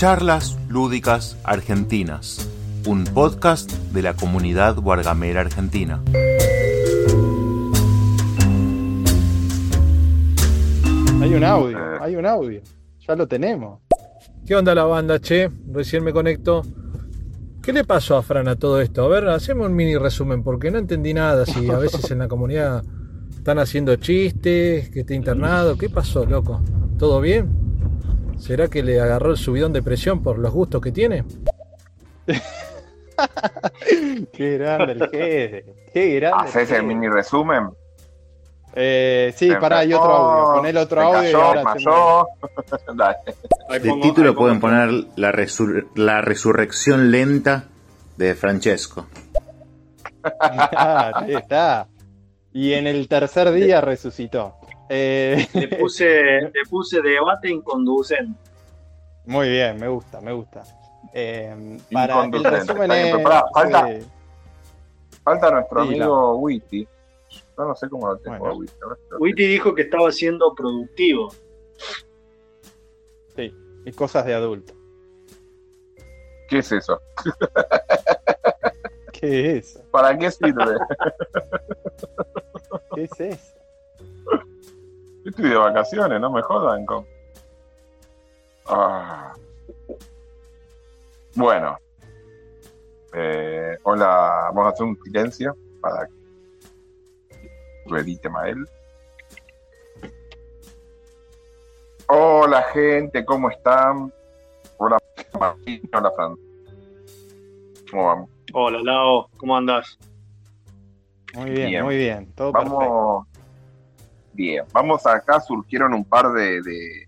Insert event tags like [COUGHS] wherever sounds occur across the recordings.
Charlas Lúdicas Argentinas, un podcast de la comunidad guargamera argentina. Hay un audio, hay un audio. Ya lo tenemos. ¿Qué onda la banda, che? Recién me conecto. ¿Qué le pasó a Fran a todo esto? A ver, hacemos un mini resumen, porque no entendí nada. Si a veces en la comunidad están haciendo chistes, que está internado. ¿Qué pasó, loco? ¿Todo bien? ¿Será que le agarró el subidón de presión por los gustos que tiene? [LAUGHS] qué grande el jefe. Qué grande. ¿Haces el mini resumen? Eh, sí, pará, hay otro audio. Pon el otro audio y ahora. [LAUGHS] Dale. De título pueden poner la, resur- la resurrección lenta de Francesco. [LAUGHS] Ah, ahí está. Y en el tercer día resucitó. Eh, Le puse, [LAUGHS] le puse debate inconducente. muy bien, me gusta, me gusta. Eh, para el resumen es, pará, falta- eh, Falta nuestro Sí, amigo Witty. Yo no sé cómo lo tengo Bueno. a Witty. dijo que estaba siendo productivo. sí, y cosas de adulto. ¿Qué es eso? [LAUGHS] ¿Qué es eso? ¿Para qué sirve? [LAUGHS] ¿Qué es eso? Yo estoy de vacaciones, no me jodan con. Ah. Bueno. Eh, hola, vamos a hacer un silencio para que lo edite Mael. Hola gente, ¿cómo están? Hola Martín, hola Fran. ¿Cómo vamos? Hola, Lao, ¿cómo andás? Muy bien, Bien. muy bien. Todo perfecto. Bien, vamos acá, surgieron un par de,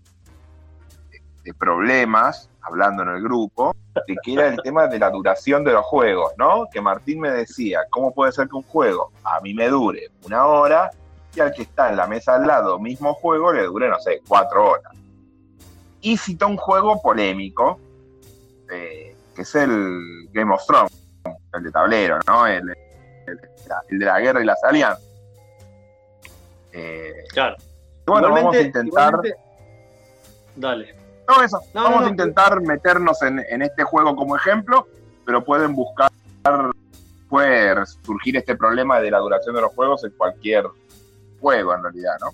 problemas, hablando en el grupo, de que era el tema de la duración de los juegos, ¿no? Que Martín me decía, ¿cómo puede ser que un juego a mí me dure una hora y al que está en la mesa al lado, mismo juego, le dure, no sé, cuatro horas? Y citó un juego polémico, eh, que es el Game of Thrones, el de tablero, ¿no? El- el de la guerra y las alianzas. Eh, Claro. bueno, vamos a intentar. igualmente- Dale. No, eso. No, vamos no, a no. intentar meternos en, en este juego como ejemplo, pero pueden buscar. Puede surgir este problema de la duración de los juegos en cualquier juego, en realidad, ¿no?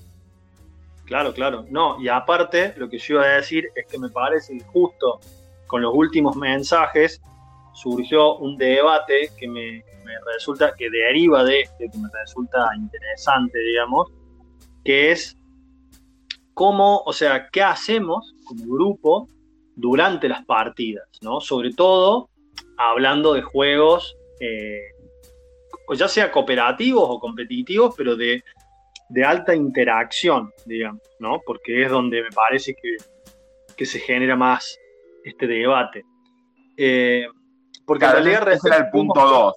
Claro, claro. No, y aparte, lo que yo iba a decir es que me parece que justo con los últimos mensajes surgió un debate que me, me resulta, que deriva de este, que me resulta interesante, digamos, que es cómo, o sea, qué hacemos como grupo durante las partidas, ¿no? Sobre todo hablando de juegos, eh, ya sea cooperativos o competitivos, pero de, de alta interacción, digamos, ¿no? Porque es donde me parece que, que se genera más este debate. Eh, porque Claro, en realidad ese era el punto 2.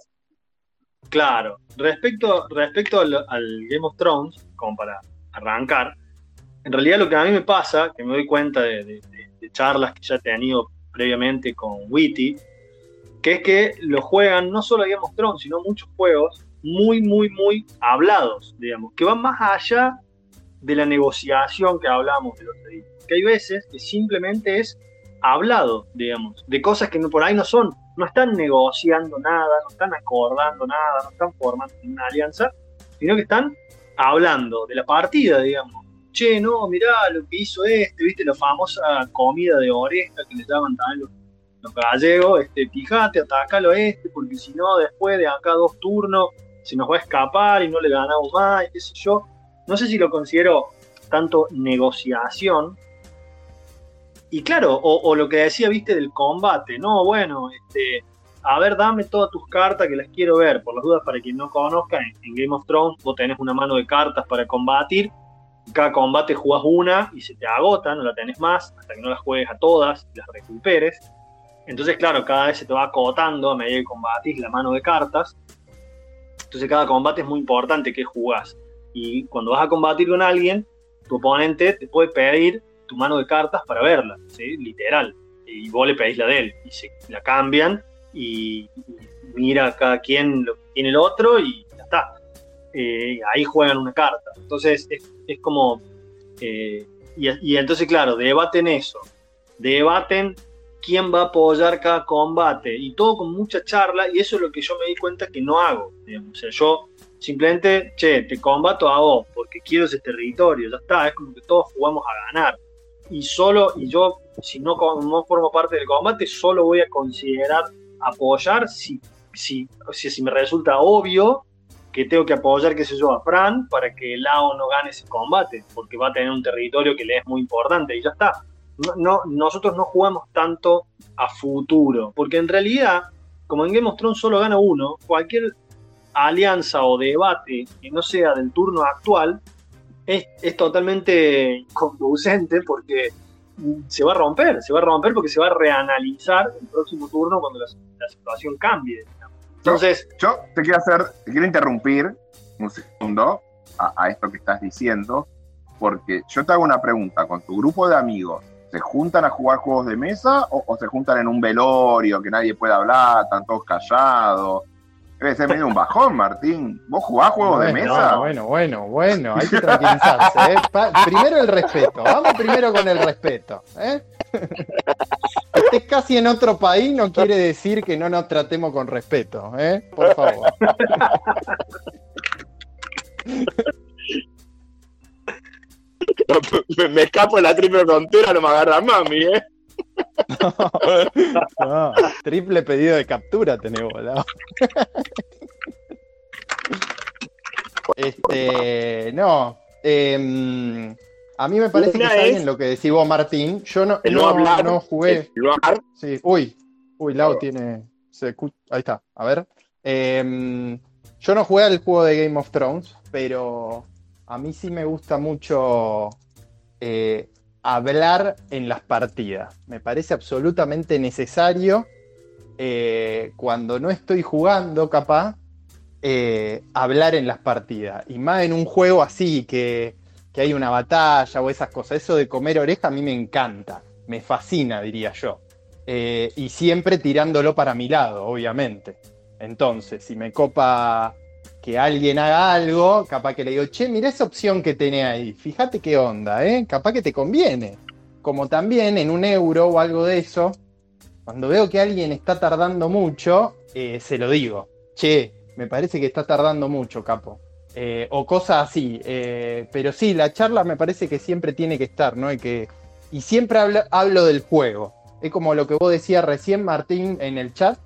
Claro, respecto, respecto al, al Game of Thrones, como para arrancar, en realidad lo que a mí me pasa, que me doy cuenta de, de- de- de charlas que ya he tenido previamente con Witty, que es que lo juegan no solo Game of sino muchos juegos muy, muy, muy hablados, digamos, que van más allá de la negociación que hablamos del otro día. Que hay veces que simplemente es hablado, digamos, de cosas que por ahí no son, no están negociando nada, no están acordando nada, no están formando una alianza, sino que están hablando de la partida, digamos. Che, no, mirá lo que hizo este, viste, la famosa comida de oreja que le llaman también los, los gallegos, este, fíjate, atacalo a este, porque si no, después de acá dos turnos, se nos va a escapar y no le ganamos más, y qué sé yo. No sé si lo considero tanto negociación. Y claro, o lo que decía, viste, del combate, no, bueno, este, a ver, dame todas tus cartas que las quiero ver. Por las dudas, para quien no conozca, en, Game of Thrones vos tenés una mano de cartas para combatir. Cada combate jugás una y se te agota, no la tenés más, hasta que no las juegues a todas y las recuperes. Entonces, claro, cada vez se te va acotando a medida que combatís la mano de cartas. Entonces, cada combate es muy importante que jugás. Y cuando vas a combatir con alguien, tu oponente te puede pedir tu mano de cartas para verla, literal. Y vos le pedís la de él. Y se la cambian y, mira cada quien lo que tiene el otro y ya está. Eh, ahí juegan una carta. Entonces es, es como... eh, y, y entonces, claro, debaten eso. Debaten quién va a apoyar cada combate y todo con mucha charla y eso es lo que yo me di cuenta que no hago. O sea, yo simplemente, che, te combato a vos porque quiero ese territorio, ya está, es como que todos jugamos a ganar. Y solo, y yo, si no, no formo parte del combate, solo voy a considerar apoyar si, si, si, si me resulta obvio que tengo que apoyar, qué sé yo, a Fran para que Lao no gane ese combate, porque va a tener un territorio que le es muy importante y ya está. No, nosotros no jugamos tanto a futuro, porque en realidad, como en Game of Thrones solo gana uno, cualquier alianza o debate que no sea del turno actual es, totalmente [LAUGHS] conducente porque se va a romper, se va a romper porque se va a reanalizar el próximo turno cuando la, situación cambie. Entonces, yo, te quiero hacer, te quiero interrumpir un segundo a, a, esto que estás diciendo, porque yo te hago una pregunta con tu grupo de amigos ¿Se juntan a jugar juegos de mesa o, se juntan en un velorio que nadie puede hablar, están todos callados? Debe ser medio un bajón, Martín. ¿Vos jugás juegos de mesa? Bueno, bueno, bueno, hay que tranquilizarse. ¿eh? primero el respeto, vamos primero con el respeto. ¿eh? Estés casi en otro país no quiere decir que no nos tratemos con respeto, ¿eh? Por favor. [LAUGHS] me, escapo de la triple frontera, no me agarra mami, ¿eh? [LAUGHS] triple pedido de captura tenemos, este, no. Em, a mí me parece que está bien lo que decís vos, Martín. Yo no, no, jugué. Sí, uy, uy, Lau tiene. ahí está, a ver. Em, yo no jugué al juego de Game of Thrones, pero a mí sí me gusta mucho eh, hablar en las partidas. Me parece absolutamente necesario eh, cuando no estoy jugando, capaz, eh, hablar en las partidas. Y más en un juego así, que, que, hay una batalla o esas cosas. Eso de comer oreja a mí me encanta, me fascina, diría yo. y siempre tirándolo para mi lado, obviamente. Entonces, si me copa que alguien haga algo, capaz que le digo, che, mira esa opción que tiene ahí, fíjate qué onda, ¿eh? Capaz que te conviene. Como también en un euro o algo de eso, cuando veo que alguien está tardando mucho, eh, se lo digo, che, me parece que está tardando mucho, capo. Eh, o cosas así. Eh, pero sí, la charla me parece que siempre tiene que estar, ¿no? Y, que, y siempre hablo, hablo del juego. Es como lo que vos decías recién, Martín, en el chat,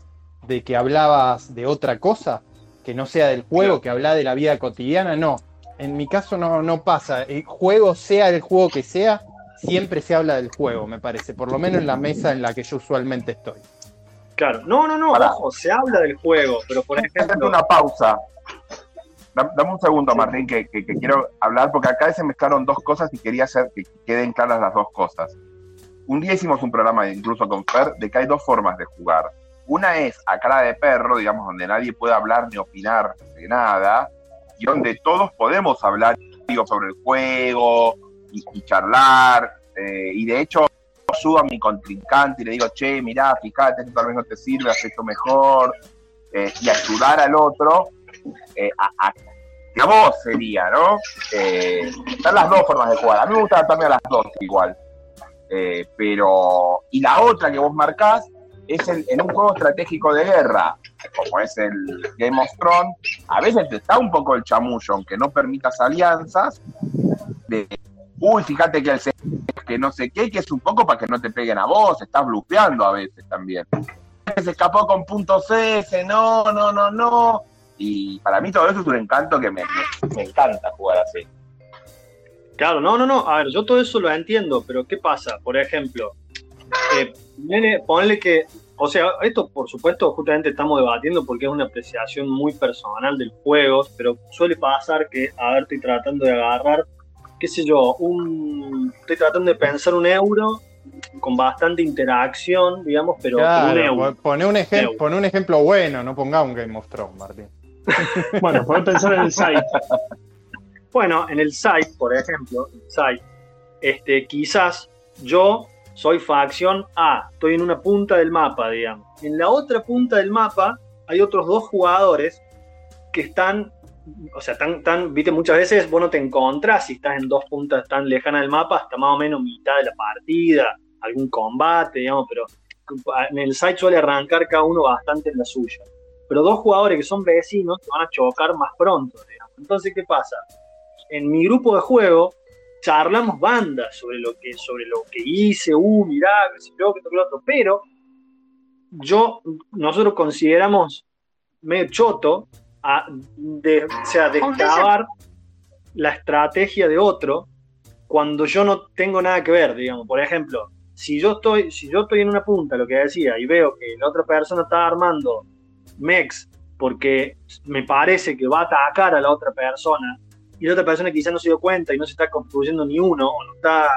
de que hablabas de otra cosa que no sea del juego, que habla de la vida cotidiana, no. En mi caso no, no pasa. El juego, sea el juego que sea, siempre se habla del juego, me parece, por lo menos en la mesa en la que yo usualmente estoy. Claro, no, no, no, ojo, se habla del juego, pero por ejemplo. una pausa. Dame un segundo, Martín, que, quiero hablar, porque acá se mezclaron dos cosas y quería hacer que queden claras las dos cosas. Un día hicimos un programa, incluso con Fer, de que hay dos formas de jugar. Una es a cara de perro, digamos, donde nadie puede hablar ni opinar de nada, y donde todos podemos hablar digo, sobre el juego y, charlar. Eh, y de hecho, ayudo a mi contrincante y le digo, che, mirá, fíjate, esto tal vez no te sirve, haz esto mejor. Eh, y ayudar al otro eh, a, vos sería, ¿no? están las dos formas de jugar. A mí me gusta también a las dos igual. pero, y la otra que vos marcás es en un juego estratégico de guerra, como es el Game of Thrones, a veces te está un poco el chamullo, aunque no permitas alianzas, de, uy, fíjate que el que no sé qué, que es un poco para que no te peguen a vos, estás blufeando a veces también. Se escapó con puntos S, no, no, no, no. Y para mí todo eso es un encanto que me, me encanta jugar así. Claro, no, no, no. A ver, yo todo eso lo entiendo, pero ¿qué pasa? Por ejemplo, eh, ponle que, o sea, esto por supuesto justamente estamos debatiendo porque es una apreciación muy personal del juego, pero suele pasar que, a ver, estoy tratando de agarrar, qué sé yo, un, estoy tratando de pensar un euro con bastante interacción, digamos, pero un euro. Pone un, un ejemplo bueno, no ponga un Game of Thrones, Martín. [LAUGHS] bueno, podés pensar en el site. Bueno, en el site, por ejemplo, el site, este, quizás yo soy facción A, estoy en una punta del mapa, digamos. En la otra punta del mapa hay otros dos jugadores que están, o sea, tan, tan, viste, muchas veces vos no te encontrás si estás en dos puntas tan lejanas del mapa hasta más o menos mitad de la partida, algún combate, digamos, pero en el site suele arrancar cada uno bastante en la suya. Pero dos jugadores que son vecinos van a chocar más pronto. Entonces, ¿qué pasa? En mi grupo de juego charlamos bandas sobre lo que, sobre lo que hice, uh, mirá, se yo, que otro, pero yo, nosotros consideramos medio choto a de, o sea, la estrategia de otro cuando yo no tengo nada que ver, digamos. Por ejemplo, si yo estoy, si yo estoy en una punta, lo que decía, y veo que la otra persona está armando mex porque me parece que va a atacar a la otra persona, y la otra persona quizás no se dio cuenta y no se está construyendo ni uno, o no está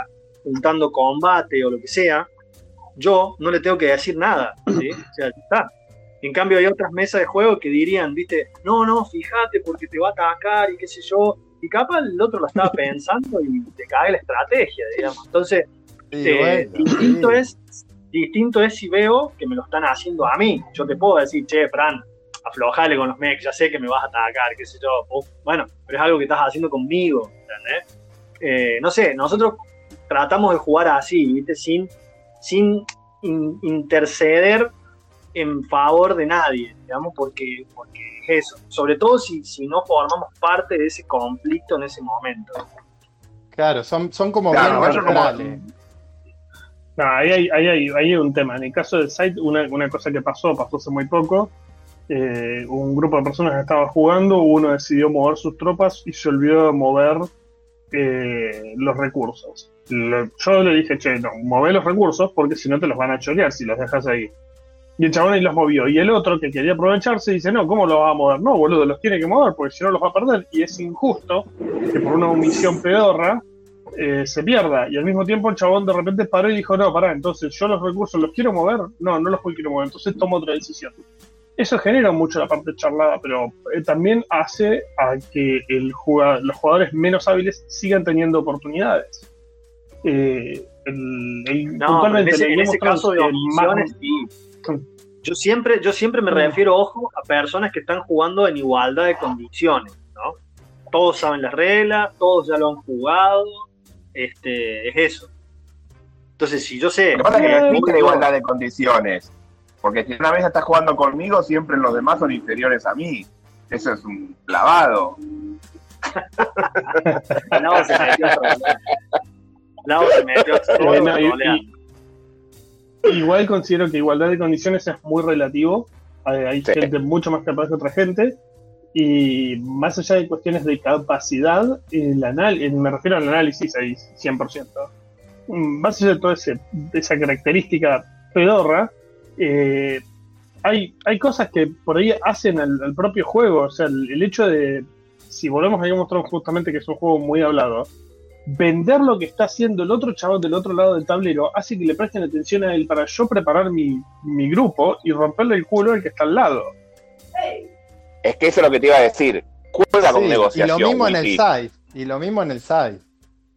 juntando combate o lo que sea, yo no le tengo que decir nada. ¿sí? [CLEARS THROAT] O sea, está. En cambio, hay otras mesas de juego que dirían, viste, no, no, fíjate porque te va a atacar y qué sé yo. Y capaz el otro lo estaba [LAUGHS] pensando y te cae la estrategia, digamos. Entonces, eh, distinto, es, distinto es si veo que me lo están haciendo a mí. Yo te puedo decir, che, Fran, aflojale con los mechs, ya sé que me vas a atacar, qué sé yo. bueno, pero es algo que estás haciendo conmigo, ¿entendés? Eh, no sé, nosotros tratamos de jugar así, ¿viste? Sin, sin interceder en favor de nadie, digamos, porque, porque es eso. Sobre todo si, si no formamos parte de ese conflicto en ese momento. Claro, son, son como claro, bien No, ahí hay, ahí, hay, hay, un tema. En el caso del site, una, una cosa que pasó, pasó hace muy poco, eh, un grupo de personas estaba jugando, uno decidió mover sus tropas y se olvidó de mover eh, los recursos. yo le dije, che, no, mueve los recursos porque si no te los van a chorear si los dejas ahí. Y el chabón ahí los movió. Y el otro que quería aprovecharse dice, no, ¿cómo los va a mover? No, boludo, los tiene que mover porque si no los va a perder. Y es injusto que por una omisión pedorra eh, se pierda. Y al mismo tiempo el chabón de repente paró y dijo, no, pará, entonces yo los recursos los quiero mover. No, no los quiero mover. Entonces tomo otra decisión. Eso genera mucho la parte charlada, pero eh, también hace a que el los jugadores menos hábiles sigan teniendo oportunidades. Eh, no, en ese, caso de omisiones, Yo siempre, yo siempre me mm. refiero, ojo, a personas que están jugando en igualdad de condiciones, ¿no? Todos saben las reglas, todos ya lo han jugado, este, es eso. Entonces, si yo sé... Lo que pasa es que no existe igualdad de condiciones. Porque si una vez estás jugando conmigo, siempre los demás son inferiores a mí. Eso es un clavado. [LAUGHS] no, se metió no, se metió eh, Igual considero que igualdad de condiciones es muy relativo. Hay, gente mucho más capaz que otra gente. Y más allá de cuestiones de capacidad, el anal me refiero al análisis ahí 100%. Más allá de toda esa característica pedorra, eh, hay, hay cosas que por ahí hacen al, propio juego. O sea, el, hecho de, si volvemos a Game justamente que es un juego muy hablado, vender lo que está haciendo el otro chaval del otro lado del tablero hace que le presten atención a él para yo preparar mi, grupo y romperle el culo al que está al lado. Es que eso es lo que te iba a decir. Juega con negociación. Y lo mismo en el site. Y lo mismo en el site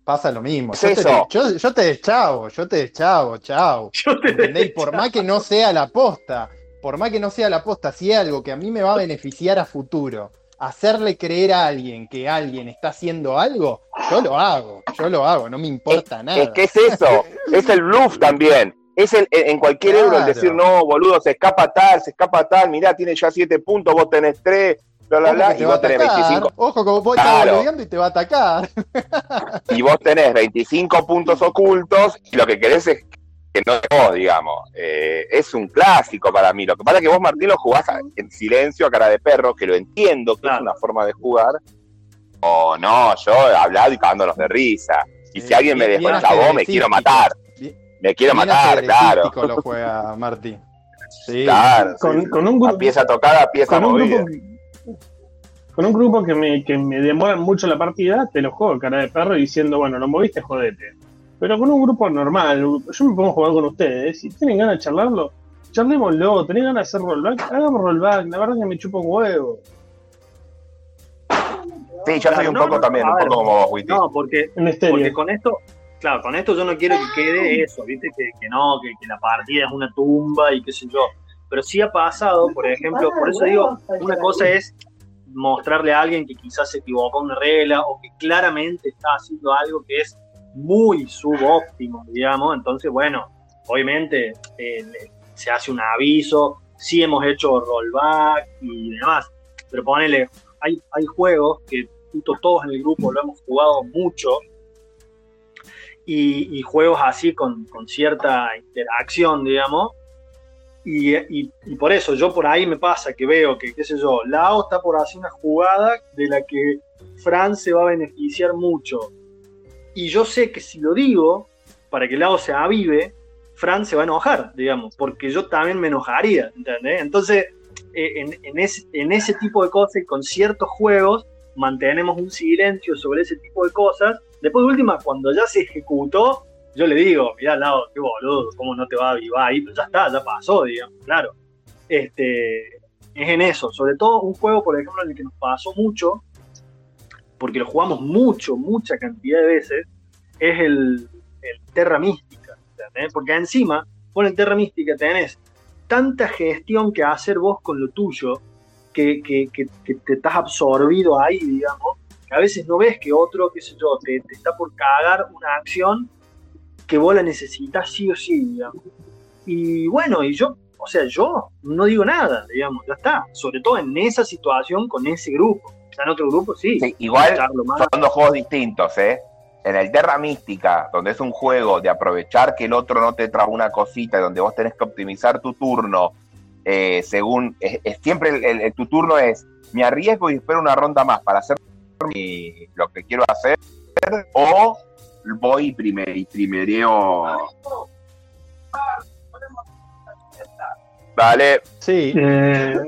pasa lo mismo. Yo, Te, yo, te deschavo, yo te deschavo, chao. [LAUGHS] por más que no sea la posta, por más que no sea la posta, si es algo que a mí me va a beneficiar a futuro, hacerle creer a alguien que alguien está haciendo algo, yo lo hago, yo lo hago, no me importa nada. Es que es eso, es el bluff también. Es el, en cualquier euro el decir, no, boludo, se escapa tal, se escapa tal, mirá, tiene ya siete puntos, vos tenés tres, y vos tenés 25. Ojo, como vos estás y te va a atacar. y vos tenés 25 puntos ocultos y lo que querés es que no digamos. Eh, es un clásico para mí. Lo que pasa es que vos, Martín, lo jugás en silencio, a cara de perro, que lo entiendo, que es una forma de jugar. O no, yo he hablado y cagándonos de risa. Y si alguien me vos, me quiero matar. me quiero matar, claro. lo juega Martín. Sí. Claro, con, con un grupo, pieza tocada, pieza movida con un grupo que me, que me demoran mucho la partida, te lo juego cara de perro diciendo, bueno, lo moviste, jodete. Pero con un grupo normal, yo me pongo a jugar con ustedes, si tienen ganas de charlarlo, charlémoslo, tenés ganas de hacer rollback, hagamos rollback, la verdad es que me chupo un huevo. Sí, yo soy un poco también, un poco como vos, No, porque, porque con esto, claro, con esto yo no quiero que quede eso, viste, que, que no, que, que la partida es una tumba y qué sé yo. Pero sí ha pasado, por ejemplo, por eso digo, una cosa es mostrarle a alguien que quizás se equivocó una regla o que claramente está haciendo algo que es muy subóptimo, digamos. Entonces, bueno, obviamente eh, se hace un aviso, sí hemos hecho rollback y demás, pero ponele, hay, hay juegos que todos en el grupo lo hemos jugado mucho y, juegos así con, cierta interacción, digamos. Y, por eso yo por ahí me pasa que veo que, qué sé yo, Lao está por hacer una jugada de la que Fran se va a beneficiar mucho. Y yo sé que si lo digo, para que Lao se avive, Fran se va a enojar, digamos, porque yo también me enojaría, ¿entendés? Entonces, eh, en, en, ese tipo de cosas y con ciertos juegos, mantenemos un silencio sobre ese tipo de cosas. Después de última, cuando ya se ejecutó, yo le digo, mirá, lado, qué boludo, cómo no te va a avivar ahí, pero ya está, ya pasó, digamos, claro. Este, es en eso, sobre todo un juego, por ejemplo, en el que nos pasó mucho, porque lo jugamos mucho, mucha cantidad de veces, es el, Terra Mística, Porque encima, con el Terra Mística tenés tanta gestión que hacer vos con lo tuyo, que, te estás absorbido ahí, digamos, que a veces no ves que otro, qué sé yo, te, está por cagar una acción que vos la necesitas sí o sí, digamos. Y bueno, y yo, o sea, yo no digo nada, digamos, ya está. Sobre todo en esa situación con ese grupo. Ya en otro grupo sí. igual son dos juegos distintos, ¿eh? En el Terra Mística, donde es un juego de aprovechar que el otro no te trae una cosita, donde vos tenés que optimizar tu turno eh, según, es, siempre el, tu turno es, me arriesgo y espero una ronda más para hacer lo que quiero hacer, o voy primer, y primereo. Vale. Sí. Eh,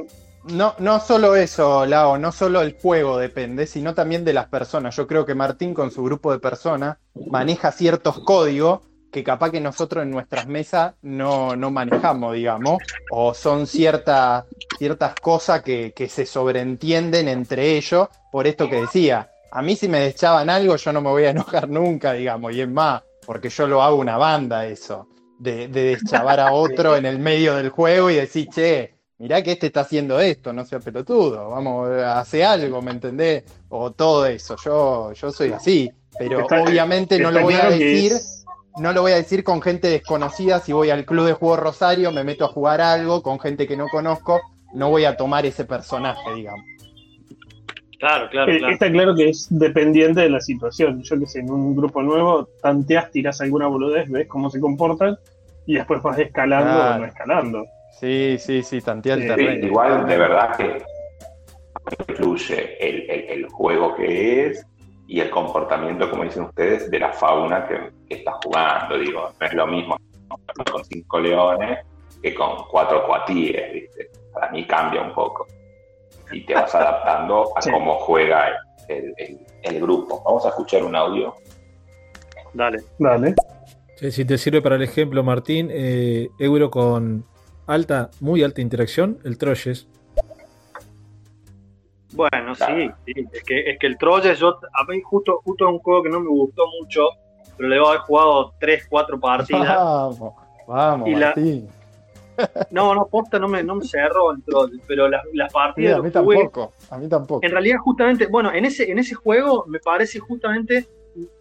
no, no solo eso, Lao, no solo el juego depende, sino también de las personas. Yo creo que Martín con su grupo de personas maneja ciertos códigos que capaz que nosotros en nuestras mesas no, manejamos, digamos, o son ciertas ciertas cosas que, se sobreentienden entre ellos, por esto que decía, a mí si me deschaban algo yo no me voy a enojar nunca, digamos, y es más, porque yo lo hago una banda eso, de, de deschavar a otro en el medio del juego y decir, che, mirá que este está haciendo esto, no sea pelotudo, vamos, hace algo, ¿me entendés? O todo eso, yo, yo soy así, pero obviamente no lo voy a decir no lo voy a decir con gente desconocida, si voy al club de juego Rosario, me meto a jugar algo con gente que no conozco, no voy a tomar ese personaje, digamos. Claro, claro, eh, claro. Está claro que es dependiente de la situación. Yo que sé, en un grupo nuevo, tanteas, tiras alguna boludez, ves cómo se comportan y después vas escalando o no escalando. Sí, sí, sí, tantear el terreno. igual, de verdad que influye el, el juego que es, y el comportamiento, como dicen ustedes, de la fauna que, está jugando. Digo, no es lo mismo con cinco leones que con cuatro cuatíes, ¿viste? Para mí cambia un poco. Y te vas adaptando a cómo juega el, grupo. Vamos a escuchar un audio. Dale. Dale. si te sirve para el ejemplo, Martín, eh, Euro con alta, muy alta interacción, el Troyes, bueno, sí, Es, que, es que el Troyes, yo, a mí justo, justo es un juego que no me gustó mucho, pero le voy a haber jugado 3, 4 partidas. [LAUGHS] Vamos, vamos, No, no, posta no me, no me cerró el Troyes, pero las, partidas. a mí tampoco, a mí tampoco. En realidad, justamente, bueno, en ese, en ese juego me parece justamente,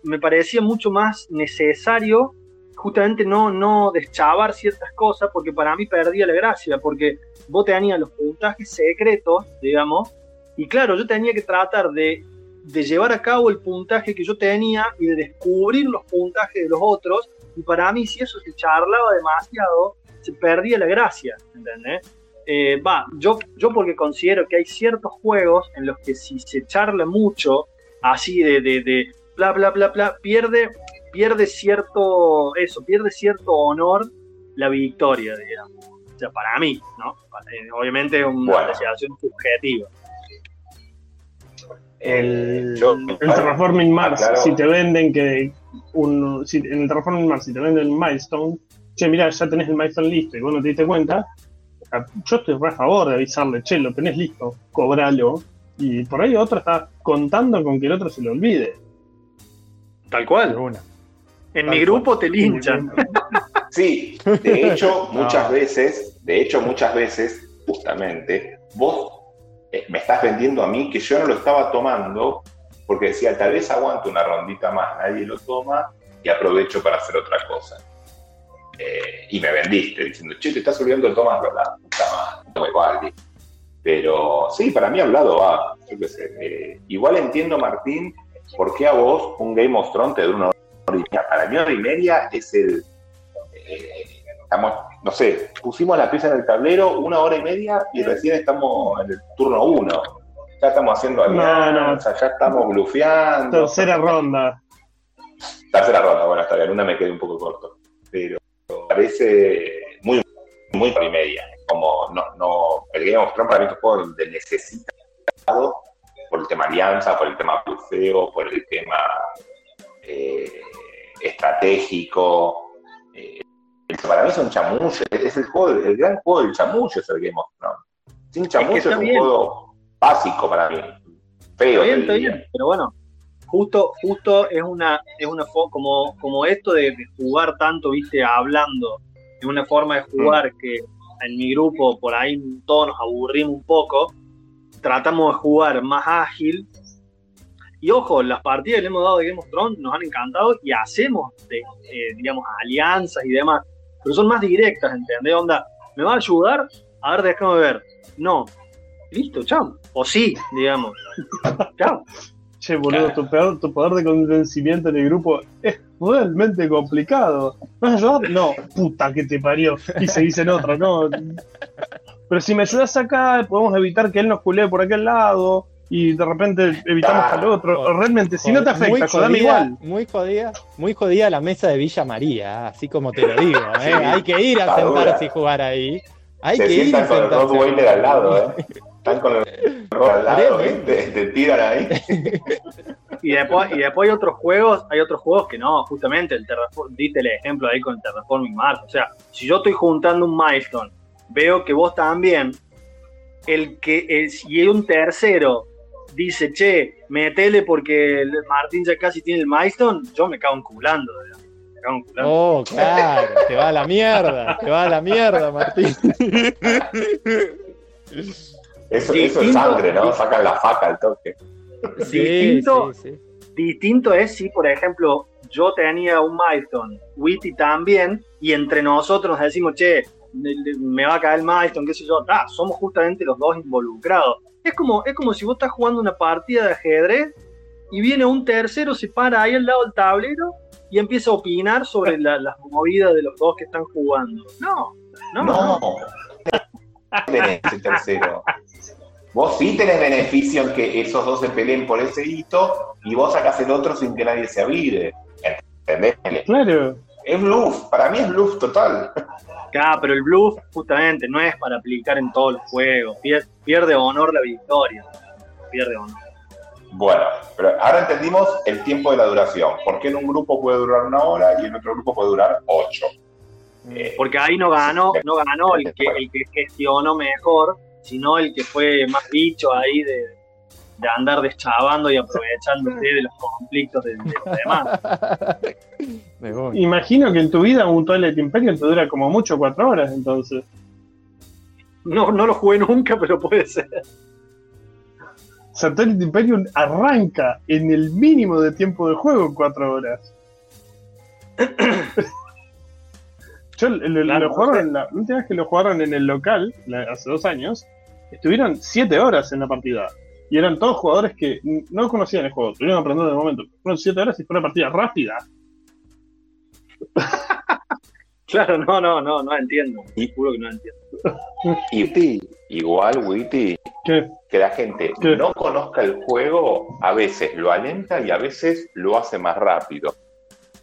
me parecía mucho más necesario justamente no, no deschavar ciertas cosas, porque para mí perdía la gracia, porque vos tenías los puntajes secretos, digamos, y claro, yo tenía que tratar de, llevar a cabo el puntaje que yo tenía y de descubrir los puntajes de los otros. Y para mí, si eso se charlaba demasiado, se perdía la gracia, ¿entendés? Eh, va, yo, yo porque considero que hay ciertos juegos en los que si se charla mucho, así de, de, de bla, bla, bla, bla, pierde, pierde cierto, eso, pierde cierto honor la victoria, digamos. O sea, para mí, ¿no? Eh, obviamente es una apreciación subjetiva. El, el Terraforming Mars, si te venden que un, si, en el Terraforming Mars, si te venden el milestone, che, mira, ya tenés el milestone listo y vos no te diste cuenta, yo estoy a favor de avisarle, che, lo tenés listo, cobralo. Y por ahí otro está contando con que el otro se lo olvide. Tal cual. En mi grupo te linchan. Sí, [LAUGHS] de [LAUGHS] hecho, muchas veces, de hecho, muchas veces, justamente, vos eh, me estás vendiendo a mí que yo no lo estaba tomando porque decía, tal vez aguanto una rondita más, nadie lo toma y aprovecho para hacer otra cosa. Eh, y me vendiste diciendo, che, te estás olvidando de Thomas la puta madre, igual. Pero sí, para mí hablado va, yo qué sé. Eh, igual entiendo, Martín, por qué a vos un Game of Thrones te dura una hora y media. Para mí, hora y media es el. Eh, estamos, no sé, pusimos la pieza en el tablero una hora y media y recién estamos en el turno uno. Ya estamos haciendo alianza, ya estamos blufeando. Tercera ronda. Tercera ronda, bueno, hasta bien, una me quedé un poco corto. Pero parece muy, muy y media como no, no, el Game of Thrones para mí es un juego donde necesitado por el tema alianza, por el tema buceo, por el tema eh, estratégico. Eh, para mí es un chamullo, es el juego, el gran juego del chamullo es el Game of Thrones. Sin chamullo es, un juego básico para mí. Feo. Está bien, está bien, pero bueno, justo, justo es una, es una como, como esto de, jugar tanto, viste, hablando, es una forma de jugar mm. que en mi grupo por ahí todos nos aburrimos un poco, tratamos de jugar más ágil. Y ojo, las partidas que le hemos dado de Game of Thrones nos han encantado y hacemos, eh, digamos, alianzas y demás, pero son más directas, ¿entendés? Onda, ¿me va a ayudar? A ver, déjame ver. No. Listo, chao. O sí, digamos. [LAUGHS] chao. Che, boludo, tu, poder de convencimiento en el grupo es realmente complicado. ¿Me vas a ayudar? No, puta que te parió. Y se dice en otro, no. Pero si me ayudas acá, podemos evitar que él nos culee por aquel lado y de repente evitamos al otro. Realmente, si no te afecta, jodame igual. Muy jodida, muy jodida la mesa de Villa María, así como te lo digo. [LAUGHS] ¿eh? Hay que ir a sentarse y jugar ahí. Hay que ir a sentarse. al lado, ¿eh? [LAUGHS] Están con el [LAUGHS] al lado, te, tiran ahí. [LAUGHS] Y después, y después hay otros juegos, hay otros juegos que no, justamente el dite el ejemplo ahí con el Terraforming Mars. O sea, si yo estoy juntando un milestone, veo que vos también, el que hay un tercero dice, che, metele porque Martín ya casi tiene el milestone, yo me cago enculando. Me cago enculando. Oh, claro, te va a la mierda, te va a la mierda, Martín. [LAUGHS] Eso, eso es sangre, ¿no? Sacan la faca al toque. distinto, distinto es si, por ejemplo, yo tenía un milestone, Witty también, y entre nosotros nos decimos, che, me va a caer el milestone, qué sé yo, ah, somos justamente los dos involucrados. Es como, es como si vos estás jugando una partida de ajedrez y viene un tercero, se para ahí al lado del tablero y empieza a opinar sobre las movidas de los dos que están jugando. No, no, no. [LAUGHS] tercero. Vos sí tenés beneficio en que esos dos se peleen por ese hito y vos sacás el otro sin que nadie se avide. ¿Entendés? Claro. Es bluff, para mí es bluff total. Claro, pero el bluff justamente no es para aplicar en todos los juegos. Pierde, honor la victoria. Pierde honor. Bueno, pero ahora entendimos el tiempo de la duración. ¿Por qué en un grupo puede durar una hora y en otro grupo puede durar ocho? Porque ahí no ganó, no ganó el que, el que gestionó mejor, sino el que fue más bicho ahí de, andar deschavando y aprovechándose [LAUGHS] de los conflictos de, los demás. [LAUGHS] Imagino que en tu vida un Toilet Imperium te dura como mucho cuatro horas, entonces. No, no lo jugué nunca, pero puede ser. Satellite Imperium arranca en el mínimo de tiempo de juego en cuatro horas. [COUGHS] Yo lo, jugaron la última vez que lo jugaron en el local, hace dos años, estuvieron siete horas en la partida. Y eran todos jugadores que no conocían el juego, estuvieron aprendiendo en el momento. Fueron siete horas y fue una partida rápida. [LAUGHS] claro, no, no, no, no entiendo. Y juro que no entiendo. Y igual, Witty, que la gente no conozca el juego, a veces lo alenta y a veces lo hace más rápido.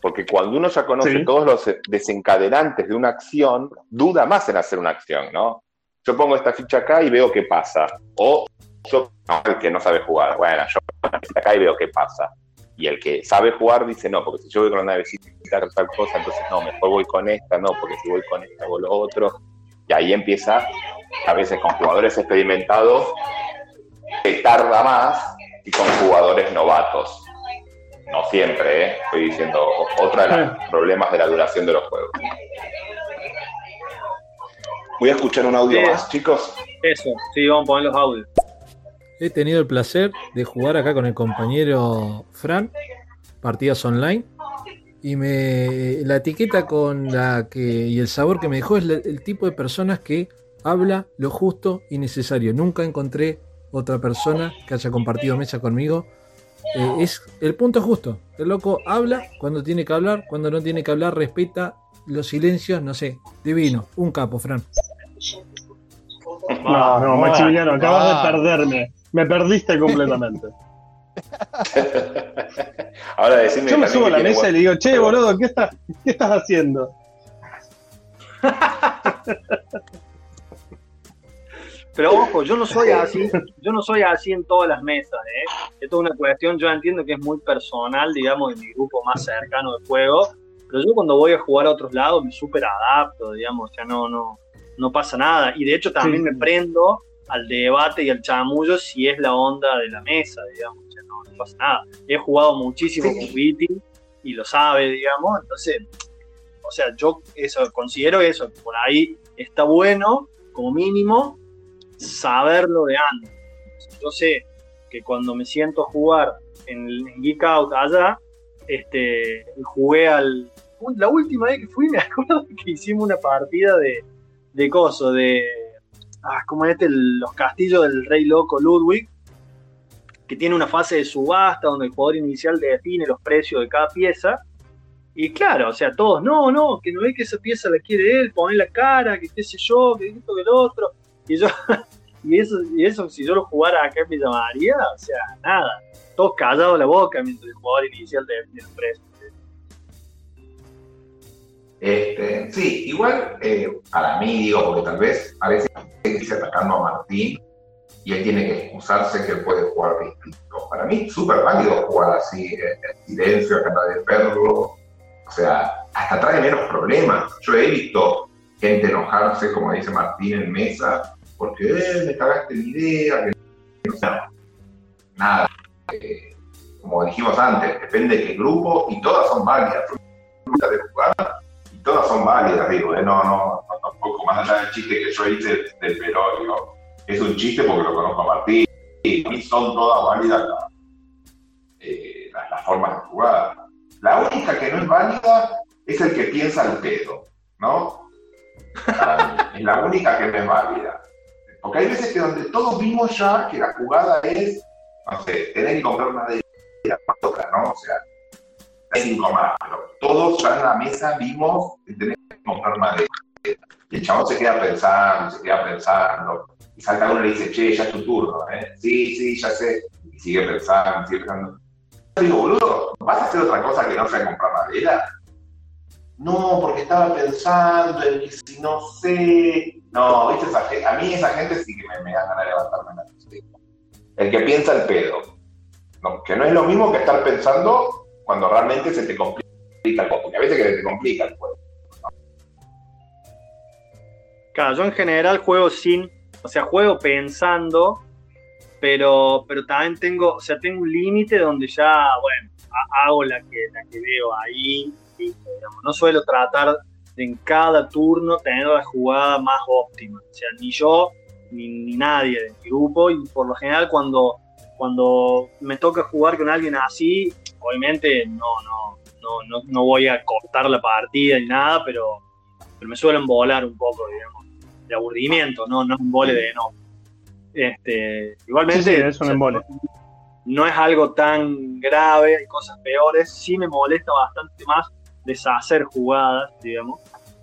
Porque cuando uno ya conoce todos los desencadenantes de una acción, duda más en hacer una acción, ¿no? Yo pongo esta ficha acá y veo qué pasa. O yo, el que no sabe jugar, bueno, yo pongo esta ficha acá y veo qué pasa. Y el que sabe jugar dice, no, porque si yo voy con una navecita tal cosa, entonces no, mejor voy con esta, no, porque si voy con esta hago lo otro. Y ahí empieza, a veces con jugadores experimentados, que tarda más y con jugadores novatos no siempre, ¿eh? estoy diciendo otra de los problemas de la duración de los juegos. Voy a escuchar un audio más, chicos. Eso, sí, vamos a poner los audios. He tenido el placer de jugar acá con el compañero Fran, partidas online. y me la etiqueta con la que y el sabor que me dejó es el tipo de personas que habla lo justo y necesario. Nunca encontré otra persona que haya compartido mesa conmigo. Eh, es el punto justo. El loco habla cuando tiene que hablar, cuando no tiene que hablar, respeta los silencios, no sé. Divino, un capo, Fran. No, no, Maximiliano, acabas de perderme. Me perdiste completamente. [LAUGHS] Ahora decime. Yo me subo a la mesa y le digo, che, boludo, ¿qué estás, qué estás haciendo? [LAUGHS] Pero ojo, yo no soy así, [LAUGHS] yo no soy así en todas las mesas, ¿eh? Esto es una cuestión, yo entiendo que es muy personal, digamos, en mi grupo más cercano de juego, pero yo cuando voy a jugar a otros lados me súper adapto, digamos, ya no, no, no pasa nada. Y de hecho también me prendo al debate y al chamullo si es la onda de la mesa, digamos, ya no, pasa nada. He jugado muchísimo con Viti y lo sabe, digamos, entonces, o sea, yo eso, considero eso, por ahí está bueno, como mínimo, saberlo de antes. Yo sé que cuando me siento a jugar en, Geek Out allá, este, jugué al. La última vez que fui, [LAUGHS] me acuerdo que hicimos una partida de, de coso, de. Ah, como este, los castillos del rey loco Ludwig, que tiene una fase de subasta donde el jugador inicial define los precios de cada pieza. Y claro, o sea, todos, no, no, que no ve que esa pieza la quiere él, pone la cara, que qué sé yo, que esto, que el otro. [LAUGHS] Y eso, y eso si yo lo jugara acá me llamaría, o sea, nada, todos callados la boca mientras el jugador inicial de, de. Este, sí, igual eh, para mí, digo, porque tal vez a veces dice atacando a Martín y él tiene que excusarse que él puede jugar distinto. Para mí es súper válido jugar así, en silencio, acá de perro, o sea, hasta trae menos problemas. Yo he visto gente enojarse, como dice Martín en mesa, porque eh, me cagaste la idea, que no sea, nada. Eh, como dijimos antes, depende de qué grupo y todas son válidas. Y todas son válidas, digo, eh, no, no, no, tampoco más allá del chiste que yo hice del digo, es un chiste porque lo conozco a Martín, y a mí son todas válidas eh, las, formas de jugar. La única que no es válida es el que piensa el pedo, ¿no? [LAUGHS] es la única que no es válida. Porque hay veces que donde todos vimos ya que la jugada es, no sé, tener que comprar madera, ¿no? O sea, hay cinco más, pero todos ya en la mesa vimos que tenés que comprar madera. Y el chabón se queda pensando, se queda pensando, y salta uno y le dice, che, ya es tu turno, ¿eh? Sí, sí, ya sé. Y sigue pensando, sigue pensando. Yo digo, boludo, ¿vas a hacer otra cosa que no sea comprar madera? No, porque estaba pensando en si no sé, no, ¿viste? Esa, a mí esa gente sí que me, me de levantarme la El que piensa el pedo. que no es lo mismo que estar pensando cuando realmente se te complica el juego, porque a veces que se te complica el juego. Claro, yo en general juego sin, o sea, juego pensando, pero, pero también tengo, o sea, tengo un límite donde ya, bueno, hago la que, la que veo ahí, no suelo tratar en cada turno tener la jugada más óptima. O sea, ni yo ni, nadie de mi grupo. Y por lo general, cuando, cuando me toca jugar con alguien así, obviamente no, no, no, no, voy a cortar la partida ni nada, pero, pero me suelen volar un poco, digamos, de aburrimiento, no, no un vole de no. Este, igualmente, es un embole. no es algo tan grave, hay cosas peores, sí me molesta bastante más deshacer jugadas, digamos,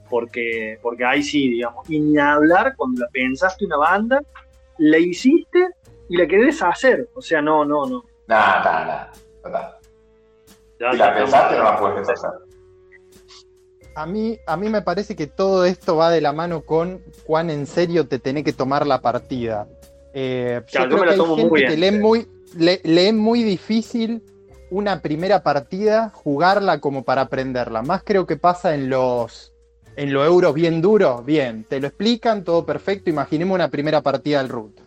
porque, porque ahí sí, digamos, y ni hablar cuando la pensaste una banda, la hiciste y la querés hacer, o sea, no, no, no. Nada, nada, nada. Si la pensaste, no la puedes hacer. A mí, a mí me parece que todo esto va de la mano con cuán en serio te tenés que tomar la partida. Eh, yo creo que hay gente que lee muy, le, lee muy difícil una primera partida, jugarla como para aprenderla. Más creo que pasa en los en los euros bien duros, bien, te lo explican, todo perfecto. Imaginemos una primera partida del root.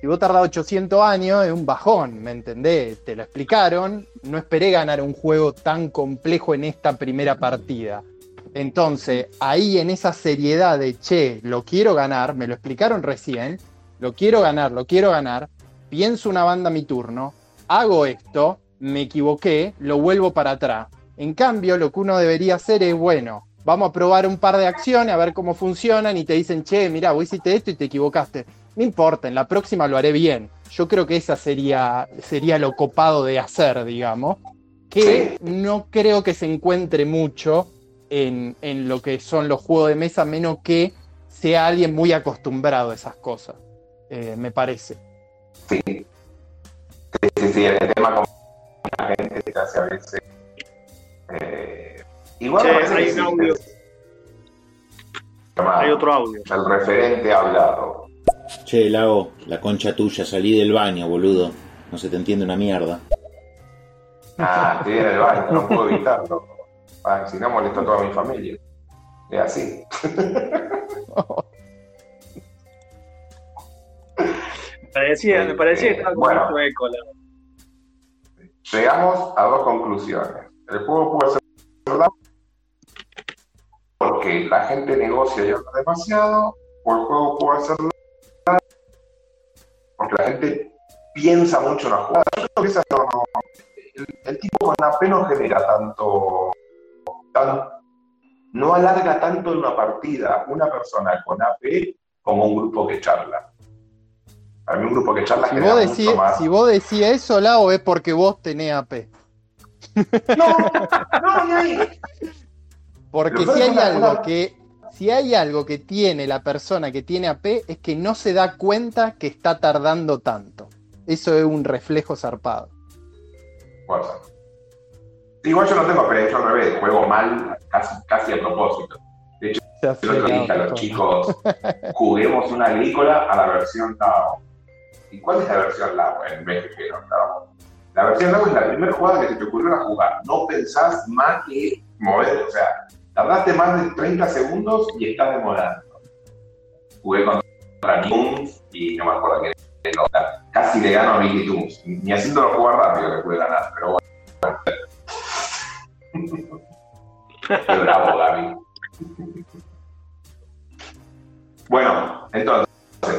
Si vos tardás 800 años, es un bajón, ¿me entendés? Te lo explicaron. No esperé ganar un juego tan complejo en esta primera partida. Entonces, ahí en esa seriedad de, che, lo quiero ganar, me lo explicaron recién, lo quiero ganar, lo quiero ganar, pienso una banda mi turno, hago esto, me equivoqué, lo vuelvo para atrás. En cambio, lo que uno debería hacer es, bueno, vamos a probar un par de acciones, a ver cómo funcionan y te dicen, che, mira, vos hiciste esto y te equivocaste. No importa, en la próxima lo haré bien. Yo creo que esa sería, sería lo copado de hacer, digamos, que no creo que se encuentre mucho en, lo que son los juegos de mesa, menos que sea alguien muy acostumbrado a esas cosas, eh, me parece. Sí. Sí, sí, el tema la gente se hace a veces. Eh, igual hay un audio. Hay otro audio. El referente ha hablado. Che, Lago, la concha tuya, salí del baño, boludo. No se te entiende una mierda. Ah, [LAUGHS] estoy en el baño, no puedo evitarlo. Ah, si no molesta a toda mi familia. Es así. [LAUGHS] me parecía, me parecía que bueno, Llegamos a dos conclusiones. El juego puede ser verdad porque la gente negocia y habla demasiado, o el juego puede ser verdad porque la gente piensa mucho en la jugada. Yo creo que esa no, el, tipo con AP no genera tanto, no alarga tanto en una partida una persona con AP como un grupo que charla. Mí un grupo que charla si vos decís, Si vos decís eso, Lau, es porque vos tenés AP. No, no, no Porque si hay algo que si hay algo que tiene la persona que tiene AP es que no se da cuenta que está tardando tanto. Eso es un reflejo zarpado. Igual yo no tengo pero yo al revés, juego mal casi, casi a propósito. De hecho, yo lo dije a los chicos, juguemos una agrícola a la versión Tao. ¿Y cuál es la versión Lao en no La versión Lao es la primera jugada que se te ocurrió a jugar. No pensás más que mover, o sea, tardaste más de 30 segundos y estás demorando. Jugué contra Moons y no me acuerdo qué casi le gano a Mickey Toons. Ni haciéndolo jugar rápido le puede ganar, pero bueno. Qué bravo, Gaby. bueno, entonces,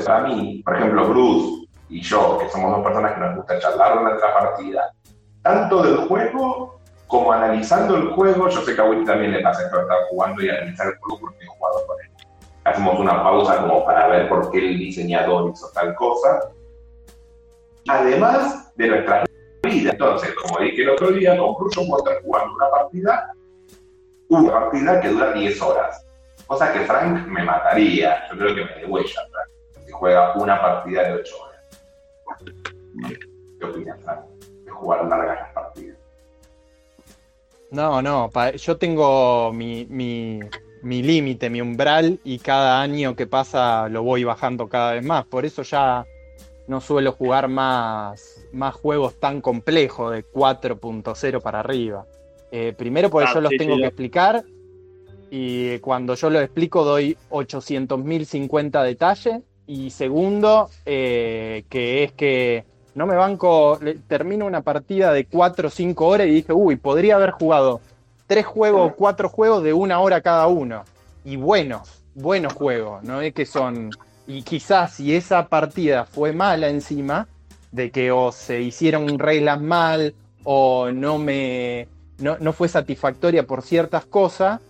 para mí, por ejemplo, Bruce y yo, que somos dos personas que nos gusta charlar en nuestra partida, tanto del juego como analizando el juego, yo sé que a Will también le pasa esto estar jugando y analizar el juego porque he jugado con él. Hacemos una pausa como para ver por qué el diseñador hizo tal cosa además de nuestra vida. Entonces, como dije el otro día, con Crucio puedo estar jugando una partida, una partida que dura 10 horas. Cosa que Frank me mataría. Yo creo que me degüella, Frank, si juega una partida de 8 horas. ¿Qué opinas? De jugar largas las partidas. No, no, yo tengo mi, mi, mi límite, mi umbral, y cada año que pasa lo voy bajando cada vez más. Por eso ya no suelo jugar más, más juegos tan complejos de 4.0 para arriba. Eh, primero porque yo los tengo que explicar y cuando yo los explico doy 800.050 detalles. Y segundo, eh, que es que no me banco, termino una partida de 4 o 5 horas y dije, uy, podría haber jugado 3 juegos o 4 juegos de una hora cada uno. Y buenos, buenos juegos, no es que son y quizás si esa partida fue mala encima, de que o se hicieron reglas mal o no me no, fue satisfactoria por ciertas cosas,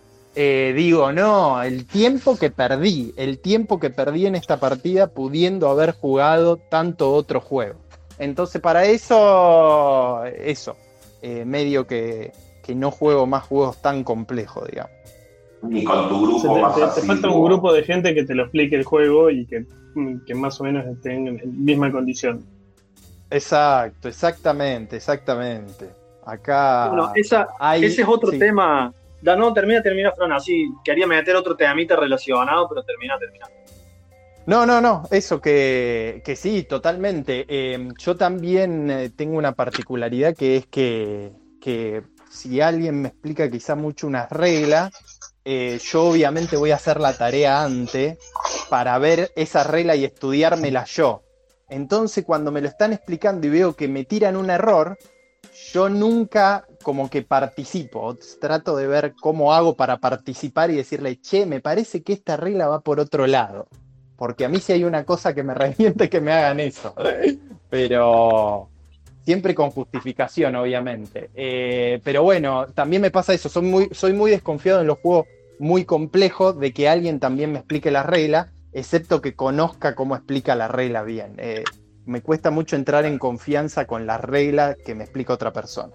eh, digo, no, el tiempo que perdí, el tiempo que perdí en esta partida pudiendo haber jugado tanto otro juego. Entonces para eso, eso, eh, medio que, que no juego más juegos tan complejos, digamos ni con tu grupo te, más te, falta un grupo de gente que te lo explique el juego y que, más o menos estén en misma condición. Exacto, exactamente, exactamente. Acá. Bueno, esa, ese es otro tema. Da, no, termina, termina, Fran. Así quería meter otro temita relacionado, pero termina, termina. No, no, no, eso que, que sí, totalmente. Em, yo también eh, tengo una particularidad que es que, que si alguien me explica quizá mucho unas reglas, eh, yo obviamente voy a hacer la tarea antes para ver esa regla y estudiármela yo. Entonces cuando me lo están explicando y veo que me tiran un error, yo nunca como que participo, trato de ver cómo hago para participar y decirle, che, me parece que esta regla va por otro lado. Porque a mí si hay una cosa que me [LAUGHS] reviente que me hagan eso. Pero siempre con justificación, obviamente. Eh, pero bueno, también me pasa eso, soy muy, desconfiado en los juegos muy complejos de que alguien también me explique las reglas, excepto que conozca cómo explica la regla bien. Eh, me cuesta mucho entrar en confianza con las reglas que me explica otra persona.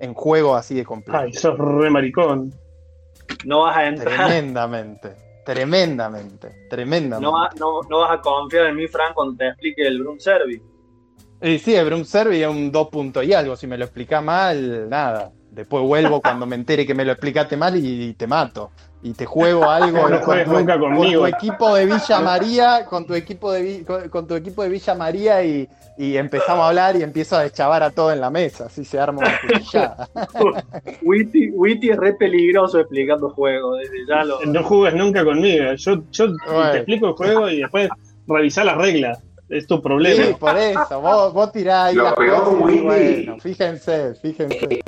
En juegos así de complejo. Ay, sos re maricón. No vas a entrar. Tremendamente. Tremendamente, tremendamente. No, no, vas a confiar en mí, Frank, cuando te explique el Broom Service. Y sí, el Broom Service es un 2 puntos y algo. Si me lo explica mal, nada. Después vuelvo [LAUGHS] cuando me entere que me lo explicaste mal y te mato y te juego algo [LAUGHS] no con, nunca conmigo. con, tu equipo de Villa María, con tu equipo de, con, tu equipo de Villa María y, empezamos a hablar y empiezo a deschavar a todo en la mesa, así se arma una pillada. [LAUGHS] Witty, es re peligroso explicando juegos, desde ya lo... No jugues nunca conmigo, yo, yo te explico el juego y después revisar las reglas. Es tu problema. Sí, por eso, vos, vos tirás ahí las cosas bueno, fíjense, fíjense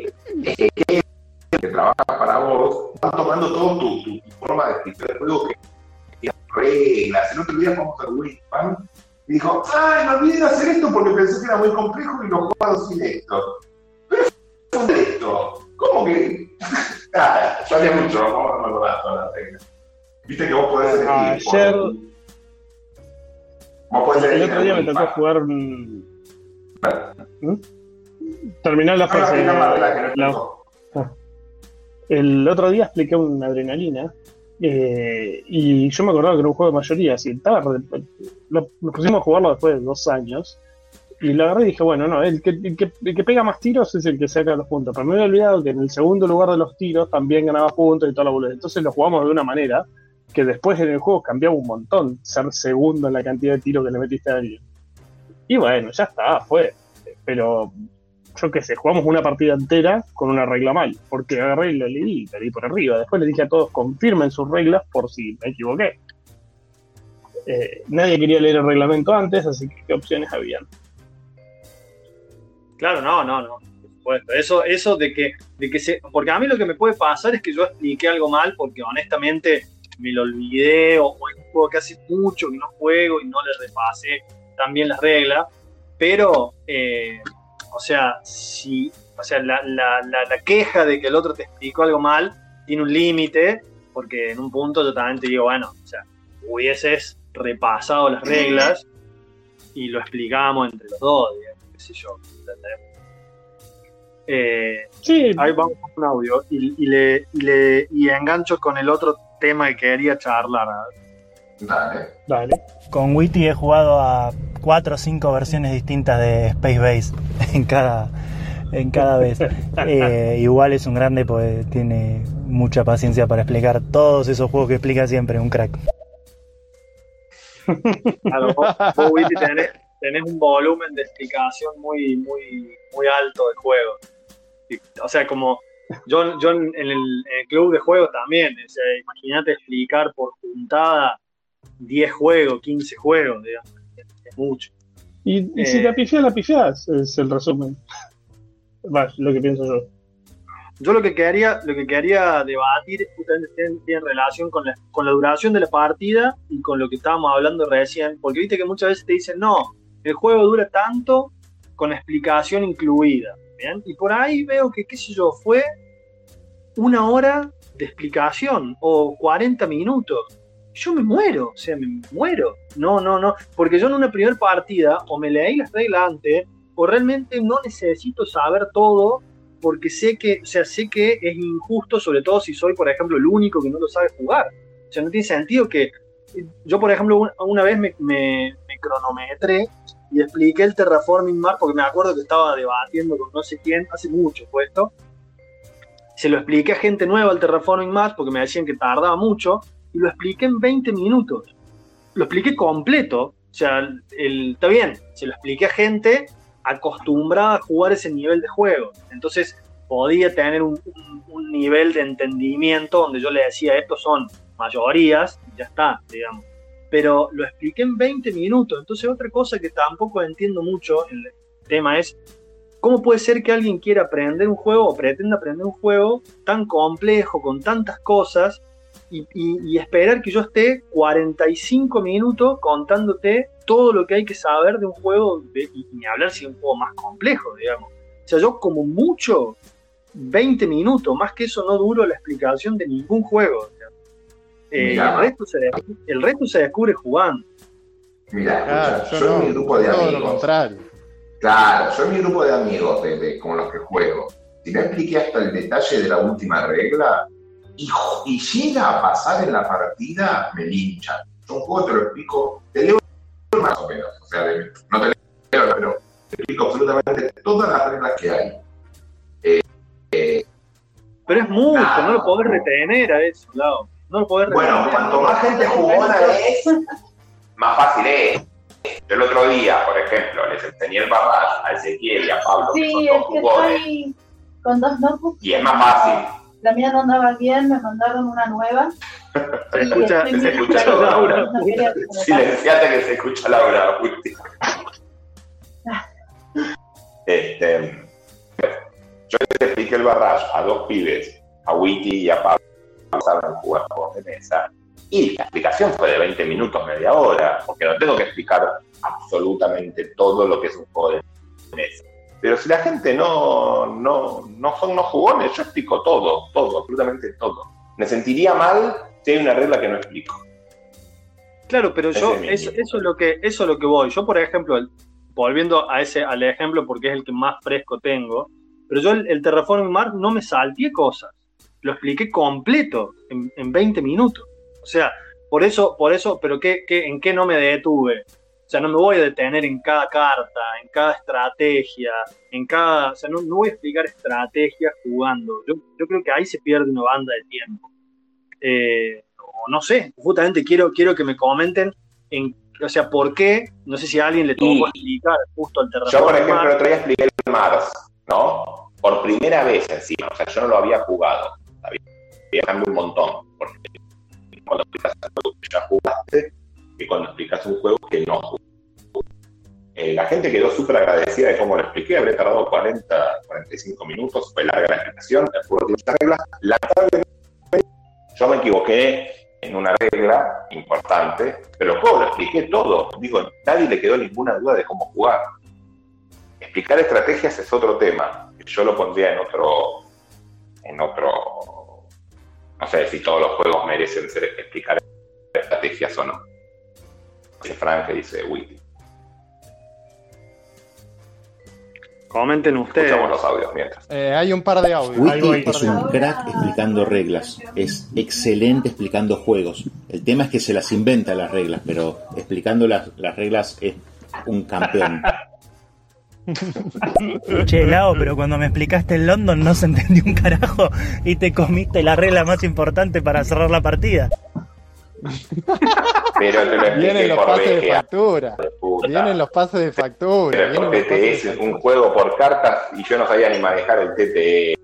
que trabaja para vos, va tomando todo tu, tu, forma de explicar el juego que reglas. El otro día vamos a Winspan y dijo, ay, me olvidé de hacer esto porque pensé que era muy complejo y lo jugado sin esto. Pero es esto. ¿Cómo que? [LAUGHS] ah, sabía mucho, vamos a no todas las reglas. Viste que vos podés elegir. Ayer. Vos podés elegir. El otro día me tocó jugar. ¿Mm? Terminar la fase. la, el otro día expliqué una adrenalina eh, y yo me acordaba que era un juego de mayoría, así estaba, lo, nos pusimos a jugarlo después de dos años y lo agarré y dije, bueno, no, el que, el que, pega más tiros es el que saca los puntos, pero me había olvidado que en el segundo lugar de los tiros también ganaba puntos y toda la boleta, entonces lo jugamos de una manera que después en el juego cambiaba un montón ser segundo en la cantidad de tiros que le metiste a alguien. Y bueno, ya está, fue. Pero yo qué sé, jugamos una partida entera con una regla mal, porque agarré y lo leí y leí por arriba. Después le dije a todos, confirmen sus reglas por si me equivoqué. Eh, nadie quería leer el reglamento antes, así que qué opciones habían. Claro, no, no, no. Eso, eso de que, de que se. Porque a mí lo que me puede pasar es que yo expliqué algo mal porque honestamente me lo olvidé o, es un juego que hace mucho que no juego y no le repasé también las reglas. Pero eh, o sea, si, o sea, la, queja de que el otro te explicó algo mal tiene un límite, porque en un punto yo también te digo, bueno, o sea, hubieses repasado las reglas y lo explicamos entre los dos, digamos, qué sé yo. Eh, sí. Ahí vamos con un audio y, le, y, engancho con el otro tema que quería charlar. Dale. Dale. Con Witty he jugado a cuatro o cinco versiones distintas de Space Base [LAUGHS] en cada, en cada vez. [LAUGHS] Eh, igual es un grande porque tiene mucha paciencia para explicar todos esos juegos que explica siempre, un crack. [LAUGHS] Claro, vos, tenés, un volumen de explicación muy, muy, muy alto de juego. O sea, como yo, yo en, el, club de juegos también, o imagínate explicar por puntada 10 juegos, 15 juegos, digamos mucho. Y, si la eh, pifias, la pifias, es el resumen. Va, lo que pienso yo. Yo lo que quedaría, lo que quedaría debatir justamente tiene, relación con la, con la duración de la partida y con lo que estábamos hablando recién, porque viste que muchas veces te dicen, no, el juego dura tanto con explicación incluida. ¿bien? Y por ahí veo que, qué sé yo, fue una hora de explicación o 40 minutos yo me muero, o sea, me muero. No, no, no, porque yo en una primera partida o me leí las reglas antes o realmente no necesito saber todo porque sé que, o sea, sé que es injusto, sobre todo si soy, por ejemplo, el único que no lo sabe jugar. O sea, no tiene sentido que yo, por ejemplo, una vez me, me, cronometré y expliqué el Terraforming Mars porque me acuerdo que estaba debatiendo con no sé quién, hace mucho puesto. Se lo expliqué a gente nueva el Terraforming Mars porque me decían que tardaba mucho y lo expliqué en 20 minutos. Lo expliqué completo. O sea, está bien, se lo expliqué a gente acostumbrada a jugar ese nivel de juego. Entonces podía tener un, nivel de entendimiento donde yo le decía, estos son mayorías, y ya está, digamos. Pero lo expliqué en 20 minutos. Entonces otra cosa que tampoco entiendo mucho en el tema es, ¿cómo puede ser que alguien quiera aprender un juego o pretenda aprender un juego tan complejo, con tantas cosas, y, esperar que yo esté 45 minutos contándote todo lo que hay que saber de un juego, y ni hablar si es un juego más complejo, digamos. O sea, yo como mucho 20 minutos, más que eso no duro la explicación de ningún juego. Eh, el, resto se, el, resto se, descubre jugando. Mira, yo, mi grupo de amigos. Lo contrario. Claro, yo mi grupo de amigos de, con los que juego. Si no expliqué hasta el detalle de la última regla, y, llega a pasar en la partida, me linchan. Yo un juego te lo explico, te leo más o menos, o sea, no te leo, pero te explico absolutamente todas las reglas que hay. Eh, eh, pero es mucho, no lo podés retener a eso, lado. No lo podés retener. Bueno, cuanto más gente jugona es, más fácil es. Yo el otro día, por ejemplo, les enseñé el barrage a Ezequiel y a Pablo, sí, que son dos jugones. Con dos notebooks. Y es más fácil la mía no andaba bien, me mandaron una nueva. Se escucha, se escucha Laura. Silenciate que se escucha Laura. este, yo les expliqué el barrage a dos pibes, a Witty y a Pablo, saben jugar juegos de mesa. Y la explicación fue de 20 minutos, media hora, porque no tengo que explicar absolutamente todo lo que es un juego de mesa. Pero si la gente no, no, no son no jugones, yo explico todo, todo, absolutamente todo. Me sentiría mal si hay una regla que no explico. Claro, pero yo, eso, es lo que, eso es lo que voy. Yo, por ejemplo, volviendo a ese, al ejemplo porque es el que más fresco tengo, pero yo el, el Terraforming Mars no me salté cosas. Lo expliqué completo en, en 20 minutos. O sea, por eso, por eso, pero ¿qué, qué, ¿en qué no me detuve? O sea, no me voy a detener en cada carta, en cada estrategia, en cada. O sea, no, voy a explicar estrategias jugando. Yo, yo, creo que ahí se pierde una banda de tiempo. Eh, o no sé, justamente quiero, quiero que me comenten en. O sea, ¿por qué? No sé si a alguien le tuvo que explicar justo al terreno. Yo, por ejemplo, el otro día expliqué el Mars, ¿no? Por primera vez encima. O sea, yo no lo había jugado. Había cambiado un montón. Porque cuando que ya jugaste, que cuando explicas un juego que no eh, la gente quedó súper agradecida de cómo lo expliqué, habré tardado 40, 45 minutos, fue larga la explicación, juego tiene reglas. Lamentablemente, yo me equivoqué en una regla importante, pero juego lo expliqué todo. Digo, nadie le quedó ninguna duda de cómo jugar. Explicar estrategias es otro tema. Yo lo pondría en otro, en otro, no sé si todos los juegos merecen ser explicar estrategias o no. Frank que dice Witty. Comenten ustedes. Escuchamos los audios mientras. Eh, hay un par de audios. Witty es un crack explicando reglas. Es excelente explicando juegos. El tema es que se las inventa las reglas, pero explicando las, las reglas es un campeón. [LAUGHS] Che, Lao, pero cuando me explicaste el London no se entendió un carajo y te comiste la regla más importante para cerrar la partida. [LAUGHS] Pero te lo Vienen los pases de factura. Vienen los pases de factura. Pero TTS es un juego por cartas y yo no sabía ni manejar el TTS.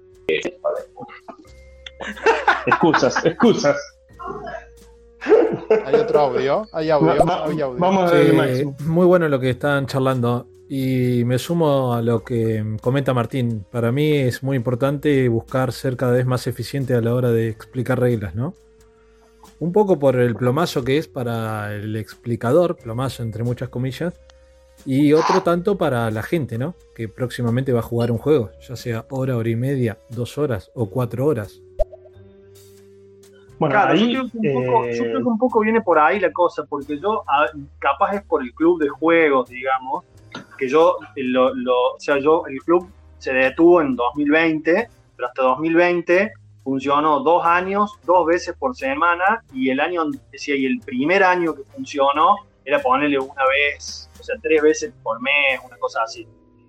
excusas, excusas. Hay otro audio, hay audio, Vamos a ver Muy bueno lo que están charlando. Y me sumo a lo que comenta Martín. Para mí es muy importante buscar ser cada vez más eficiente a la hora de explicar reglas, ¿no? Un poco por el plomazo que es para el explicador, plomazo entre muchas comillas, y otro tanto para la gente, ¿no? Que próximamente va a jugar un juego, ya sea hora, hora y media, dos horas o cuatro horas. Bueno, claro, yo, creo que un poco, viene por ahí la cosa, porque yo, capaz es por el club de juegos, digamos, que yo, lo, o sea, yo, el club se detuvo en 2020, pero hasta 2020 funcionó dos años, dos veces por semana, y el año, decía, y el primer año que funcionó era ponerle una vez, o sea, tres veces por mes, una cosa así.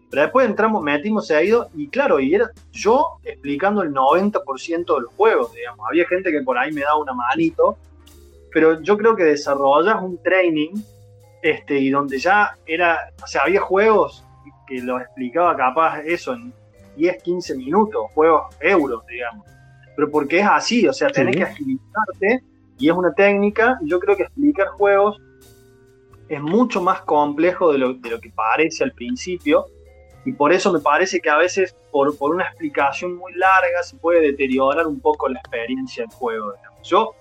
Pero después entramos, metimos ido y claro, y era yo explicando el 90% de los juegos, digamos. Había gente que por ahí me daba una manito, pero yo creo que desarrollas un training, este, y donde ya era, o sea, había juegos que los explicaba capaz eso en 10, 15 minutos, juegos euros, digamos pero porque es así, o sea, tenés que agilizarte y es una técnica. Yo creo que explicar juegos es mucho más complejo de lo, de lo que parece al principio y por eso me parece que a veces por, por una explicación muy larga se puede deteriorar un poco la experiencia del juego. Yo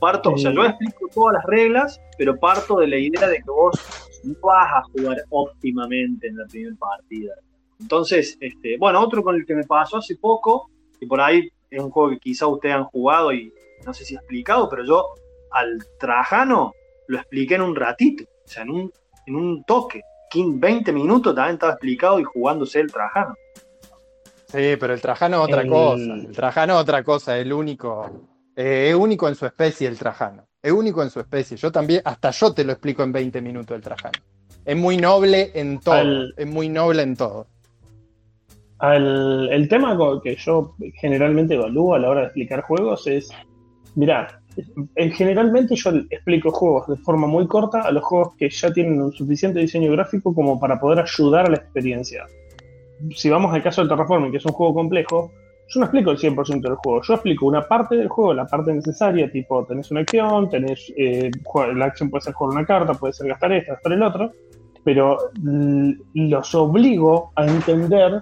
Parto, o sea, yo explico todas las reglas, pero parto de la idea de que vos no vas a jugar óptimamente en la primera partida. Entonces, este, bueno, otro con el que me pasó hace poco, y por ahí es un juego que quizá ustedes han jugado y no sé si he explicado, pero yo al Trajano lo expliqué en un ratito, o sea, en un, en un toque. 20 minutos también estaba explicado y jugándose el Trajano. Sí, pero el Trajano es otra cosa. El Trajano es otra cosa, el único. Eh, es único en su especie el Trajano. Es único en su especie. Yo también, hasta yo te lo explico en 20 minutos el Trajano. Es muy noble en todo. es muy noble en todo. El tema que yo generalmente evalúo a la hora de explicar juegos es, mira, generalmente yo explico juegos de forma muy corta a los juegos que ya tienen un suficiente diseño gráfico como para poder ayudar a la experiencia. Si vamos al caso del Terraforming, que es un juego complejo, yo no explico el 100% del juego, yo explico una parte del juego, la parte necesaria, tipo tenés una acción, tenés, eh, la acción puede ser jugar una carta, puede ser gastar esta, gastar el otro, pero los obligo a entender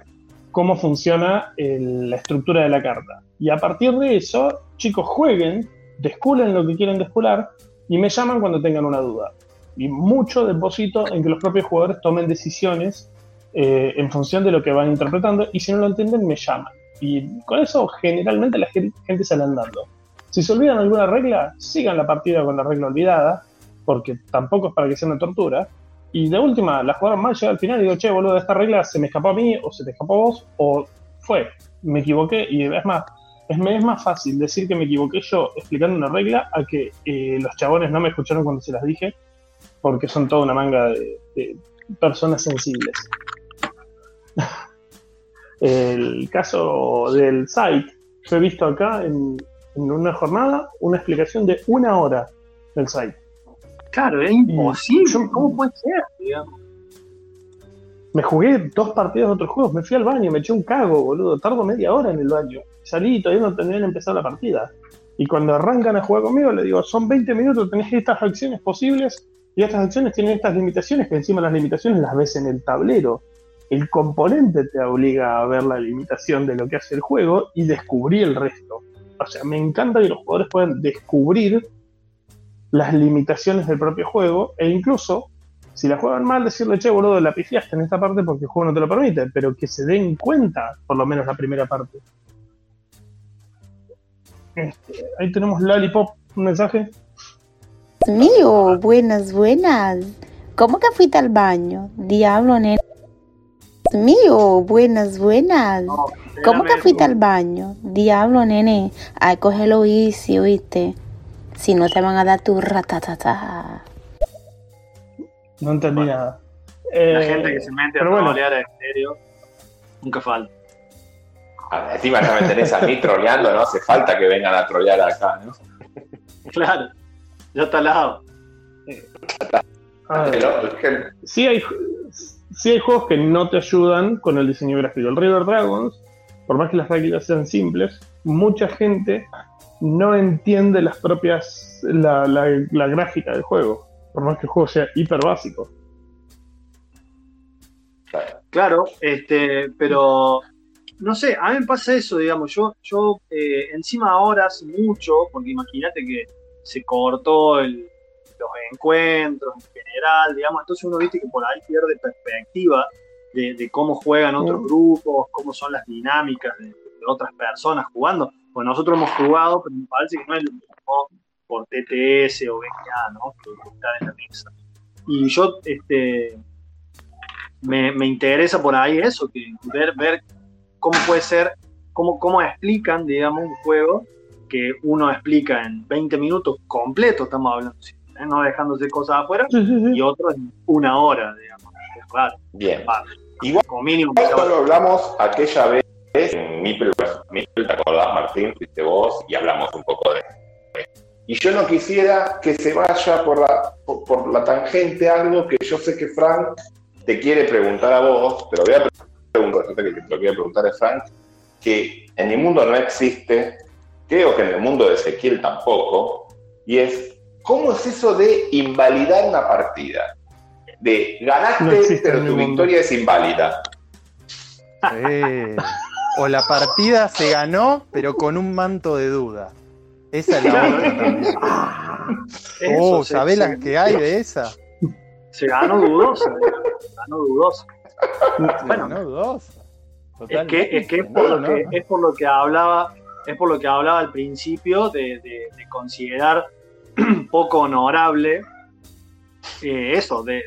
cómo funciona la estructura de la carta. Y a partir de eso, chicos, jueguen desculen lo que quieren descular y me llaman cuando tengan una duda. Y mucho deposito en que los propios jugadores tomen decisiones eh, en función de lo que van interpretando y si no lo entienden me llaman. Y con eso generalmente la gente sale andando. Si se olvidan alguna regla, sigan la partida con la regla olvidada, porque tampoco es para que sea una tortura. Y de última, la jugaron mal, llega al final y digo, che, boludo, esta regla se me escapó a mí, o se te escapó a vos, o fue, me equivoqué, y es más, es, más fácil decir que me equivoqué yo explicando una regla a que eh, los chabones no me escucharon cuando se las dije, porque son toda una manga de, personas sensibles. [LAUGHS] El caso del site, yo he visto acá en, una jornada una explicación de una hora del site. Claro, es imposible. ¿Cómo puede ser? Me jugué dos partidas de otros juegos, me fui al baño, me eché un cago, boludo. Tardo media hora en el baño salí y todavía no tendrían empezado la partida. Y cuando arrancan a jugar conmigo, le digo, son 20 minutos, tenés estas acciones posibles y estas acciones tienen estas limitaciones que encima las limitaciones las ves en el tablero. El componente te obliga a ver la limitación de lo que hace el juego y descubrir el resto. O sea, me encanta que los jugadores puedan descubrir las limitaciones del propio juego e incluso, si la juegan mal, decirle, che, boludo, la pifiaste en esta parte porque el juego no te lo permite, pero que se den cuenta, por lo menos la primera parte. Este, ahí tenemos Lollipop, un mensaje. Mío, buenas, buenas. ¿Cómo que fuiste al baño? Diablo, nene. Mío, buenas, buenas. ¿Cómo que fuiste al baño? Diablo, nene. Ay, cógelo easy, oíste. Si no te van a dar tu ratatata. No entendí nada. La gente que se mete a bueno. en serio, nunca falta. Encima ya me tenés a mí troleando, no hace falta que vengan a trolear acá, ¿no? [LAUGHS] Claro, ya está al lado. Ah, sí, hay, sí hay juegos que no te ayudan con el diseño gráfico. El River Dragons, por más que las reglas sean simples, mucha gente no entiende las propias, la, la gráfica del juego, por más que el juego sea hiper básico. Claro, este, pero no sé, a mí me pasa eso, digamos, yo, yo eh, encima ahora hace mucho, porque imagínate que se cortó los encuentros en general, digamos, entonces uno viste que por ahí pierde perspectiva de, cómo juegan otros grupos, cómo son las dinámicas de, otras personas jugando. Pues nosotros hemos jugado, pero me parece que no es lo mismo por TTS o BGA, ¿no? Que estar en la mesa. Y yo, este, me, me interesa por ahí eso, que ver, ver cómo puede ser, cómo, cómo explican, digamos, un juego que uno explica en 20 minutos completo, estamos hablando, ¿eh? no dejándose cosas afuera, y otro en una hora, digamos. Claro. Bien. Igual, como mínimo. Esto lo hablamos aquella vez en Mipel, ¿te acordás, Martín? Fuiste vos y hablamos un poco de y yo no quisiera que se vaya por la, por, la tangente algo que yo sé que Frank te quiere preguntar a vos, pero voy a pregunta que te lo quiero preguntar a Frank, que en mi mundo no existe, creo que en el mundo de Ezequiel tampoco, y es, ¿cómo es eso de invalidar una partida? De ganaste, pero tu victoria es inválida. O la partida se ganó, pero con un manto de duda. Esa es la otra oh, ¿sabés las que hay de esa? Se ganó dudosa. Se ganó dudosa. Bueno, ganó dudosa. Es que, es, que es, por lo que, es por lo que hablaba es por lo que hablaba al principio de, considerar [CLEARS THROAT] poco honorable eh, eso, de,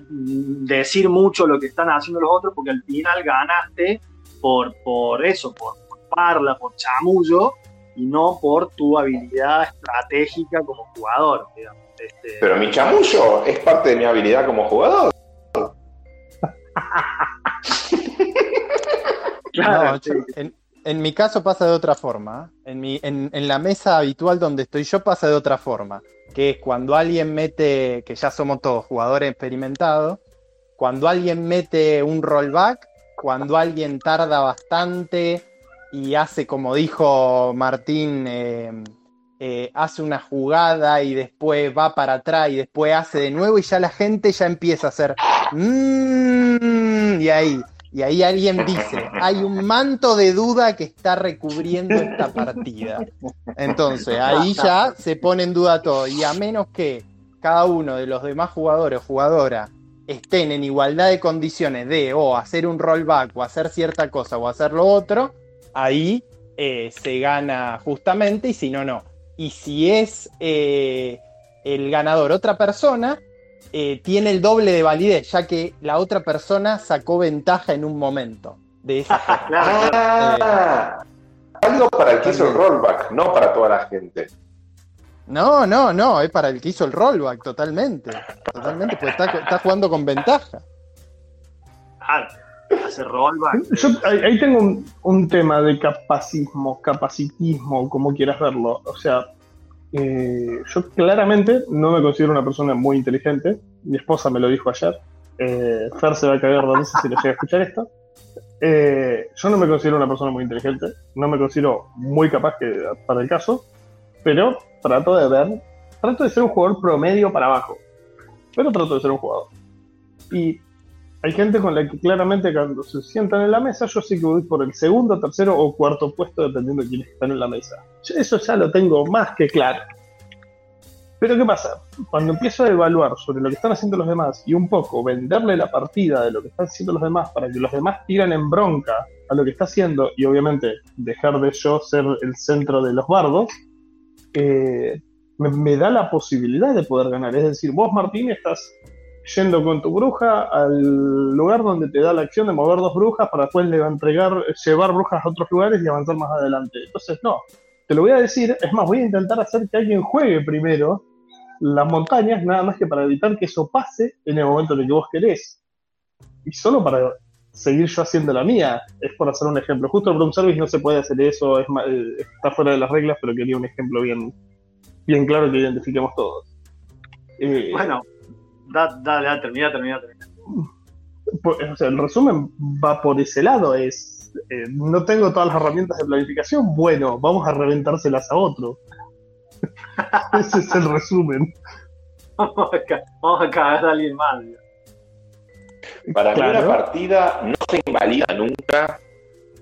decir mucho lo que están haciendo los otros, porque al final ganaste por, por eso, por, parla, por chamullo, y no por tu habilidad estratégica como jugador. Este, Pero mi chamullo es parte de mi habilidad como jugador. [LAUGHS] claro, en, mi caso pasa de otra forma. En, mi, en, en la mesa habitual donde estoy yo pasa de otra forma que es cuando alguien mete, que ya somos todos jugadores experimentados, cuando alguien mete un rollback, cuando alguien tarda bastante y hace, como dijo Martín, eh, eh, hace una jugada y después va para atrás y después hace de nuevo y ya la gente ya empieza a hacer... Mmm, y ahí y ahí alguien dice, hay un manto de duda que está recubriendo esta partida. Entonces, ahí ya se pone en duda todo. Y a menos que cada uno de los demás jugadores o jugadoras estén en igualdad de condiciones de o hacer un rollback o hacer cierta cosa o hacer lo otro, ahí eh, se gana justamente y si no, no. Y si es eh, el ganador otra persona, eh, tiene el doble de validez, ya que la otra persona sacó ventaja en un momento de esa ah, algo para el que hizo el rollback, no para toda la gente. No, no, no, es para el que hizo el rollback, totalmente. Totalmente, pues está, jugando con ventaja. Ah, hace rollback. Yo ahí, tengo un, un, tema de capacismo, capacitismo, como quieras verlo. O sea, eh, yo claramente no me considero una persona muy inteligente. Mi esposa me lo dijo ayer. Eh, Fer se va a caer de risa si le llega a escuchar esto. Eh, yo no me considero una persona muy inteligente. No me considero muy capaz que, para el caso. Pero trato de ver. Trato de ser un jugador promedio para abajo. Pero trato de ser un jugador. Y hay gente con la que claramente cuando se sientan en la mesa, yo sí que voy por el segundo, tercero o cuarto puesto, dependiendo de quiénes están en la mesa. Eso ya lo tengo más que claro. Pero ¿qué pasa? Cuando empiezo a evaluar sobre lo que están haciendo los demás y un poco venderle la partida de lo que están haciendo los demás para que los demás tiren en bronca a lo que está haciendo y obviamente dejar de yo ser el centro de los bardos, eh, me da la posibilidad de poder ganar. Es decir, vos Martín estás yendo con tu bruja al lugar donde te da la acción de mover dos brujas para después le entregar, llevar brujas a otros lugares y avanzar más adelante. Entonces, no, te lo voy a decir, es más, voy a intentar hacer que alguien juegue primero las montañas, nada más que para evitar que eso pase en el momento en el que vos querés. Y solo para seguir yo haciendo la mía, es por hacer un ejemplo. Justo el Room Service no se puede hacer eso, es eh, está fuera de las reglas, pero quería un ejemplo bien, bien claro que identifiquemos todos. Eh, bueno, dale, dale, termina, termina, termina. Pues, o sea, el resumen va por ese lado, es, eh, no tengo todas las herramientas de planificación, bueno, vamos a reventárselas a otro. [LAUGHS] ese es el resumen. [LAUGHS] vamos, a cagar a alguien más. Para mí la partida no se invalida nunca,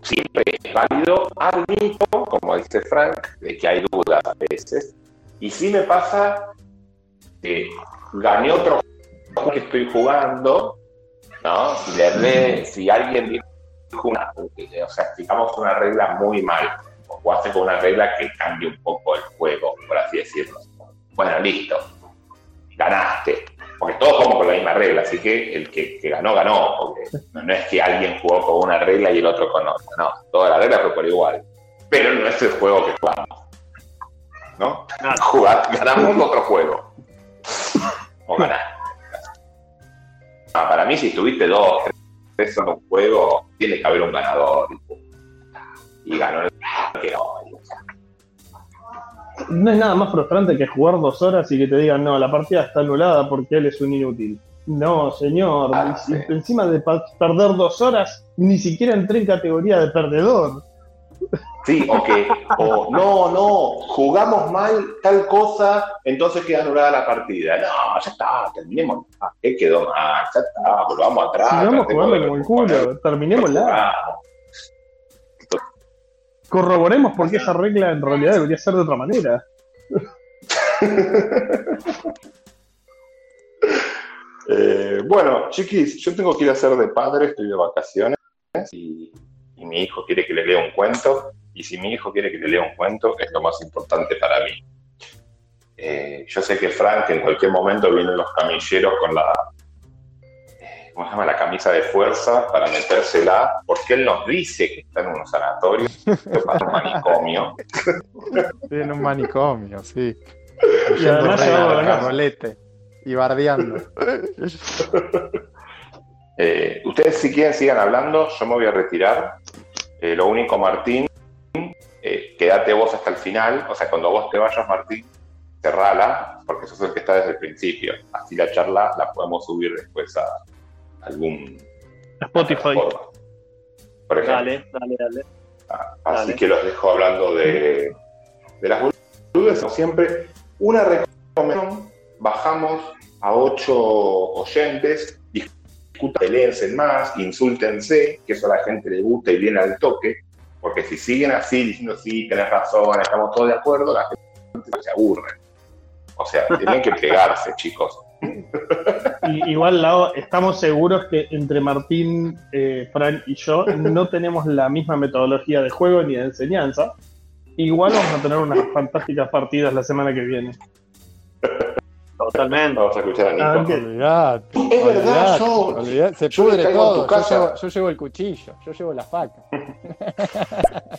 siempre es válido, admito, como dice Frank, de que hay dudas a veces, y si me pasa que gané otro que estoy jugando, ¿no? Si, le si alguien dijo una, o sea, explicamos una regla muy mal, o hace con una regla que cambie un poco el juego, por así decirlo. Bueno, listo, ganaste. Porque todos jugamos con la misma regla, así que el que, ganó, ganó. Porque no, es que alguien jugó con una regla y el otro con otra, no. Toda la regla fue por igual. Pero no es el juego que jugamos. ¿No? Jugar, ganamos otro juego. O ganar. Ah, para mí, si tuviste dos, tres en un juego, tiene que haber un ganador. Y ganó el que no. No es nada más frustrante que jugar dos horas y que te digan, no, la partida está anulada porque él es un inútil. No, señor. Ah, encima de perder dos horas, ni siquiera entré en categoría de perdedor. Sí, o que, o no, no, jugamos mal tal cosa, entonces queda anulada la partida. No, ya está, terminemos. Ah, ¿Qué quedó mal? Ya está, volvamos atrás. Sigamos jugando como el culo, terminemos la. Corroboremos por qué esa regla en realidad debería ser de otra manera. [LAUGHS] Eh, bueno, chiquis, yo tengo que ir a ser de padre, estoy de vacaciones y, mi hijo quiere que le lea un cuento. Y si mi hijo quiere que le lea un cuento, es lo más importante para mí. Eh, yo sé que Frank en cualquier momento vienen los camilleros con la, ¿cómo se llama? La camisa de fuerza para metérsela, porque él nos dice que está en un sanatorio, [LAUGHS] para un manicomio. en un manicomio, sí. Y además se y bardeando. [LAUGHS] Eh, ustedes si quieren sigan hablando, yo me voy a retirar. Eh, lo único, Martín, eh, quédate vos hasta el final, o sea, cuando vos te vayas, Martín, cerrala, porque sos el que está desde el principio. Así la charla la podemos subir después a algún... Spotify. Por ejemplo. Dale, dale, dale. Ah, así que los dejo hablando de, de las boludas, como siempre. Una recomendación, bajamos a ocho oyentes, discutan, peleense más, insúltense, que eso a la gente le gusta y viene al toque, porque si siguen así diciendo sí, tenés razón, estamos todos de acuerdo, la gente se aburre. O sea, tienen que pegarse, [LAUGHS] chicos. Igual, Lao, estamos seguros que entre Martín, eh, Frank y yo no tenemos la misma metodología de juego ni de enseñanza. Igual vamos a tener unas fantásticas partidas la semana que viene. Totalmente. Vamos a escuchar a Nico. Ah, es verdad, yo, se pudre todo. Yo llevo, el cuchillo, yo llevo la faca.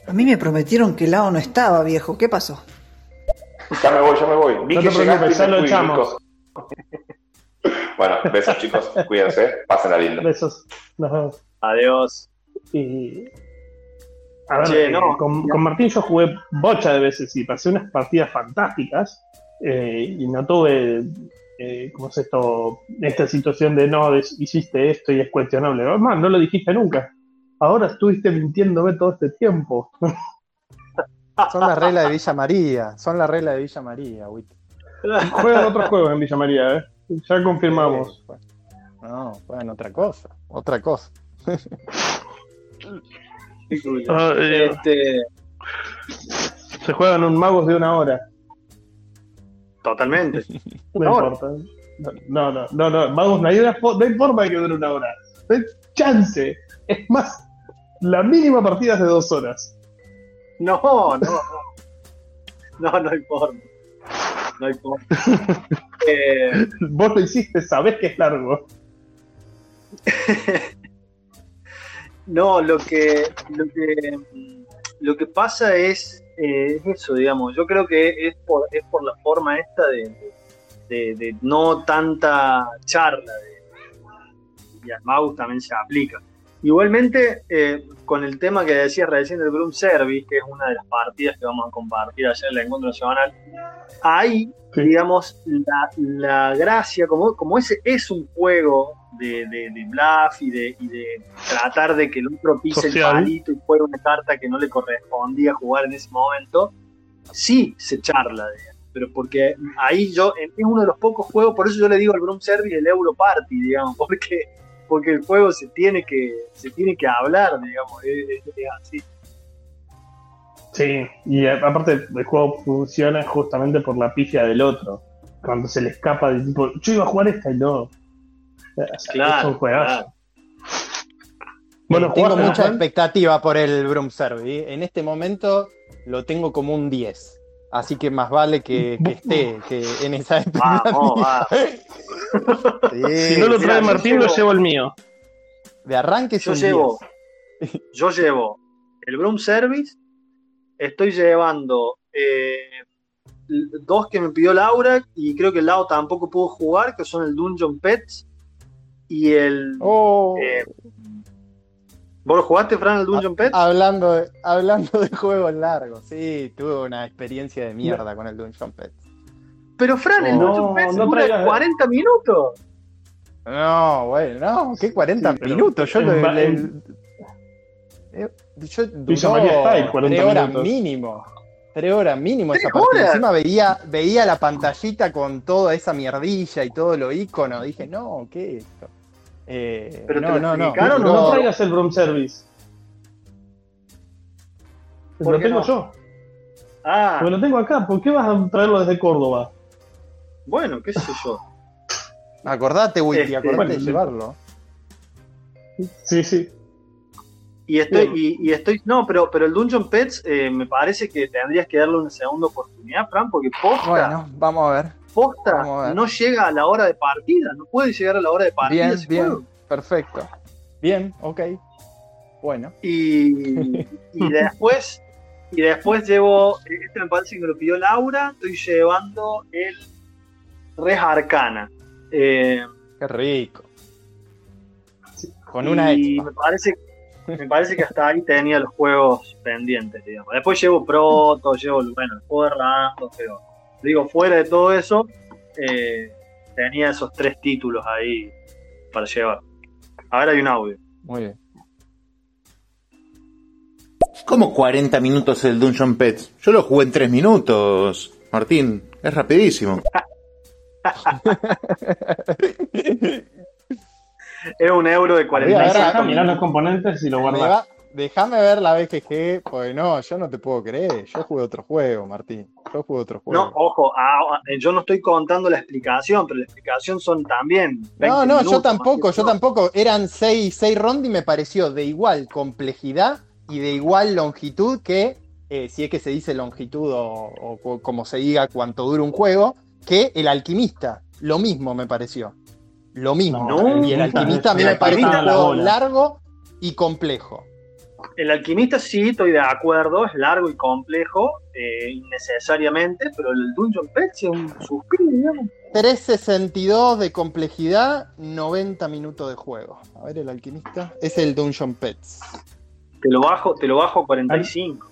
a mí me prometieron que Lao no estaba, viejo. ¿Qué pasó? Ya me voy, ya me voy. Vi no que te preocupes, ya lo echamos. Bueno, besos [LAUGHS] chicos, cuídense, pasen a lindo. Besos, nos vemos. Adiós. Y... A ver, eh, con, con Martín yo jugué bocha de veces y pasé unas partidas fantásticas eh, y no tuve, eh, ¿cómo es esto? Esta situación de no, hiciste esto y es cuestionable. Además, no lo dijiste nunca. Ahora estuviste mintiéndome todo este tiempo. [LAUGHS] Son las reglas de Villa María, son las reglas de Villa María, Juegan otros juegos en Villa María, ¿eh? Ya confirmamos. no, juegan otra cosa, otra cosa. Ah, eh, este... Se juegan un magos de una hora. Totalmente. [LAUGHS] no importa. No, no, no, no, Vamos, no hay, una, no hay forma de que dure una hora. No hay chance. Es más, la mínima partida es de dos horas. No, no, no. No, no hay forma. No hay forma. [LAUGHS] eh... Vos lo hiciste, sabés que es largo. [LAUGHS] no, lo que, lo que, lo que pasa es eh, es eso, digamos. Yo creo que es por, es por la forma esta de, no tanta charla. y al mouse también se aplica. Igualmente, eh, con el tema que decías recién del Groom Service, que es una de las partidas que vamos a compartir ayer en el encuentro nacional, ahí, digamos, la, la, gracia, como, como ese es un juego de, de, de bluff y de, y de, tratar de que el otro pise el palito y juegue una carta que no le correspondía jugar en ese momento, sí se charla de pero porque ahí yo, es uno de los pocos juegos, por eso yo le digo al Broom Service el Euro Party, digamos, porque, porque el juego se tiene que, se tiene que hablar, digamos, es, así. Sí, y aparte el juego funciona justamente por la pifia del otro. Cuando se le escapa de tipo, yo iba a jugar esta y no. Claro. Bueno, tengo mucha expectativa por el Broom Service. En este momento lo tengo como un 10. Así que más vale que, esté que en esa expectativa. [LAUGHS] si no lo trae Martín, lo llevo el mío. De arranque yo llevo, yo llevo el Broom Service, estoy llevando eh, dos que me pidió Laura y creo que el lado tampoco pudo jugar, que son el Dungeon Pets y el. Oh. Eh, ¿Vos lo jugaste, Fran, el Dungeon Pets? Hablando de, hablando de juegos largos, sí, tuve una experiencia de mierda con el Dungeon Pets. Pero, Fran, el Pets no dura 40 minutos. No, bueno, no, ¿qué 40 minutos? Yo lo. El, yo duró 40 horas mínimo tres horas mínimo esa partida. Encima veía, veía la pantallita con toda esa mierdilla y todo lo icono. Dije, no, ¿qué es esto? Eh, Pero no, no, no, no, no traigas el room service. Lo tengo yo. Ah. lo tengo acá. ¿Por qué vas a traerlo desde Córdoba? Bueno, qué sé yo. Acordate, Wiki, este, acordate de llevarlo. Sí, sí. Y estoy, y, estoy, no, pero, pero el Dungeon Pets eh, me parece que tendrías que darle una segunda oportunidad, Fran, porque posta. Bueno, vamos a ver. Posta no llega a la hora de partida, no puede llegar a la hora de partida. Bien, bien, perfecto. Bien, ok. Bueno. Y, y [LAUGHS] después, y después llevo, este me parece que me lo pidió Laura, estoy llevando el Res Arcana. Eh, Qué rico. Con una y me parece me parece que hasta ahí tenía los juegos pendientes, digamos. Después llevo Proto, llevo, bueno, el juego de Rando, pero digo, fuera de todo eso, eh, tenía esos tres títulos ahí para llevar. Ahora hay un audio. Muy bien. ¿Cómo 40 minutos el Dungeon Pets? Yo lo jugué en 3 minutos, Martín. Es rapidísimo. [LAUGHS] es un euro de 45. Mirá los componentes y lo guardas. Déjame ver la BGG, porque no, yo no te puedo creer. Yo jugué otro juego, Martín. Yo jugué otro juego. No, ojo, ah, ah, yo no estoy contando la explicación, pero la explicación son también. no, no, yo tampoco, yo tampoco. Eran 6 seis, rondas y me pareció de igual complejidad y de igual longitud que, eh, si es que se dice longitud o, o como se diga cuánto dura un juego, que el alquimista. Lo mismo me pareció lo mismo. y el alquimista a mí me parece un juego largo y complejo. El alquimista sí, estoy de acuerdo, es largo y complejo, eh, innecesariamente, pero el Dungeon Pets es un suspiro, digamos. 362 de complejidad, 90 minutos de juego. A ver, el alquimista es el Dungeon Pets. Te lo bajo, te lo bajo a 45.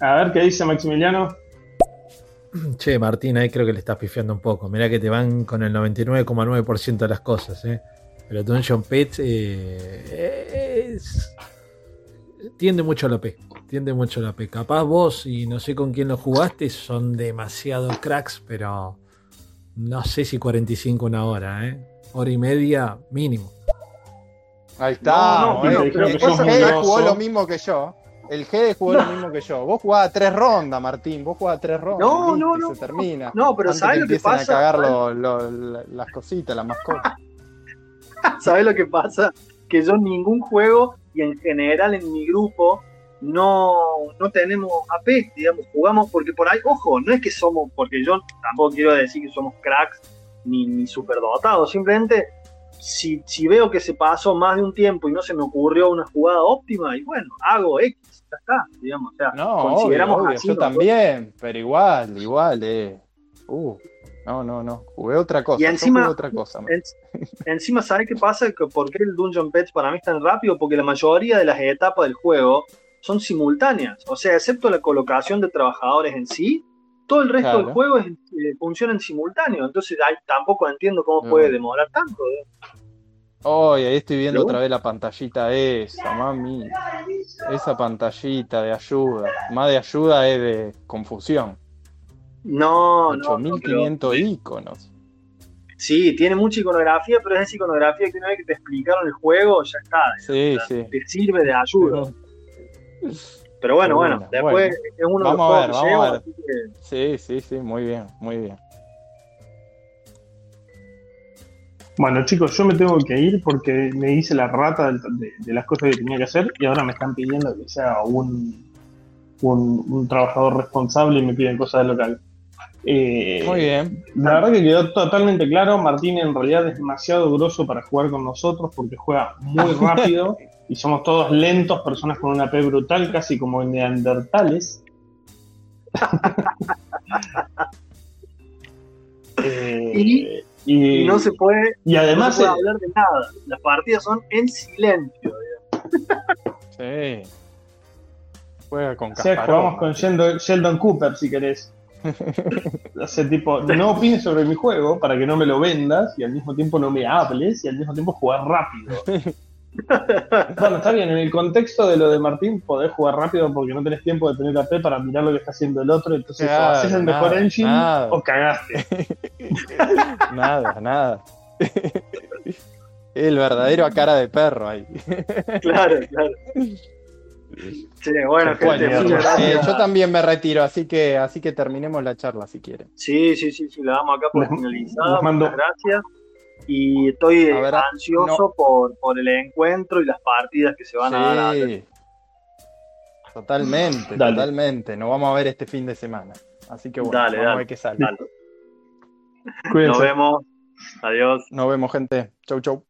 A ver qué dice Maximiliano. [CLEARS THROAT] Che, Martín, ahí creo que le estás pifiando un poco. Mirá que te van con el 99,9% de las cosas, ¿eh? Pero Dungeon Pets eh, tiende mucho a la P. Tiende mucho a la P. Capaz vos, y no sé con quién lo jugaste, son demasiado cracks, pero no sé si 45 una hora, ¿eh? Hora y media mínimo. Ahí está. No, no, pero, jugó lo mismo que yo. El GD jugó lo mismo que yo. Vos jugabas tres rondas, Martín. Vos jugabas tres rondas. No, no, no. Se termina. No, pero ¿sabes lo que pasa? a cagar las cositas, las mascotas. [LAUGHS] ¿Sabes lo que pasa? Que yo ningún juego y en general en mi grupo no, no tenemos AP, digamos, jugamos porque por ahí, ojo, no es que somos, porque yo tampoco quiero decir que somos cracks ni, ni superdotados, simplemente si, si veo que se pasó más de un tiempo y no se me ocurrió una jugada óptima, y bueno, hago X está, digamos. O sea, no, consideramos yo también, pero igual, igual, eh. Uh, no, no, no. Jugué otra cosa. Y encima, otra cosa. encima, ¿sabes qué pasa? ¿Por qué el Dungeon Pets para mí es tan rápido? Porque la mayoría de las etapas del juego son simultáneas. O sea, excepto la colocación de trabajadores en sí, todo el resto del juego es, eh, funciona en simultáneo. Entonces tampoco entiendo cómo puede mm. demorar tanto. ¿eh? Oh, ahí estoy viendo otra vez la pantallita esa, mami. Esa pantallita de ayuda. Más de ayuda es de confusión. No, 8500 iconos. Sí, tiene mucha iconografía, pero es esa iconografía que una vez que te explicaron el juego, ya está. Sí, sí. Te sirve de ayuda. [LAUGHS] Pero bueno, bueno, después es uno vamos de los a ver, vamos a ver. Sí, sí, sí, muy bien, muy bien. Bueno, chicos, yo me tengo que ir porque me hice la rata de, las cosas que tenía que hacer y ahora me están pidiendo que sea un, un, trabajador responsable y me piden cosas del local. Eh, Muy bien. La verdad que quedó totalmente claro. Martín en realidad es demasiado grosso para jugar con nosotros porque juega muy [LAUGHS] rápido y somos todos lentos, personas con una P brutal, casi como neandertales. [LAUGHS] eh, y, no se puede, y además hablar de nada. Las partidas son en silencio. sí. Juega con sí, jugamos con Sheldon, Cooper si querés. [LAUGHS] Hace tipo, no opines sobre mi juego para que no me lo vendas y al mismo tiempo no me hables y al mismo tiempo jugar rápido. [LAUGHS] bueno, está bien, en el contexto de lo de Martín podés jugar rápido porque no tenés tiempo de tener AP para mirar lo que está haciendo el otro, entonces o haces el mejor engine o cagaste. [LAUGHS] nada, nada. El verdadero a cara de perro ahí. claro, claro. Sí, bueno, gente, eh, yo también me retiro, así que así que terminemos la charla si quieren. Sí, sí, sí, sí, la damos acá por finalizada. Muchas gracias. Y estoy ansioso por, por el encuentro y las partidas que se van a dar. Totalmente, totalmente. Nos vamos a ver este fin de semana. Así que bueno, vamos a ver qué sale. Nos vemos. Adiós. Nos vemos, gente. Chau, chau.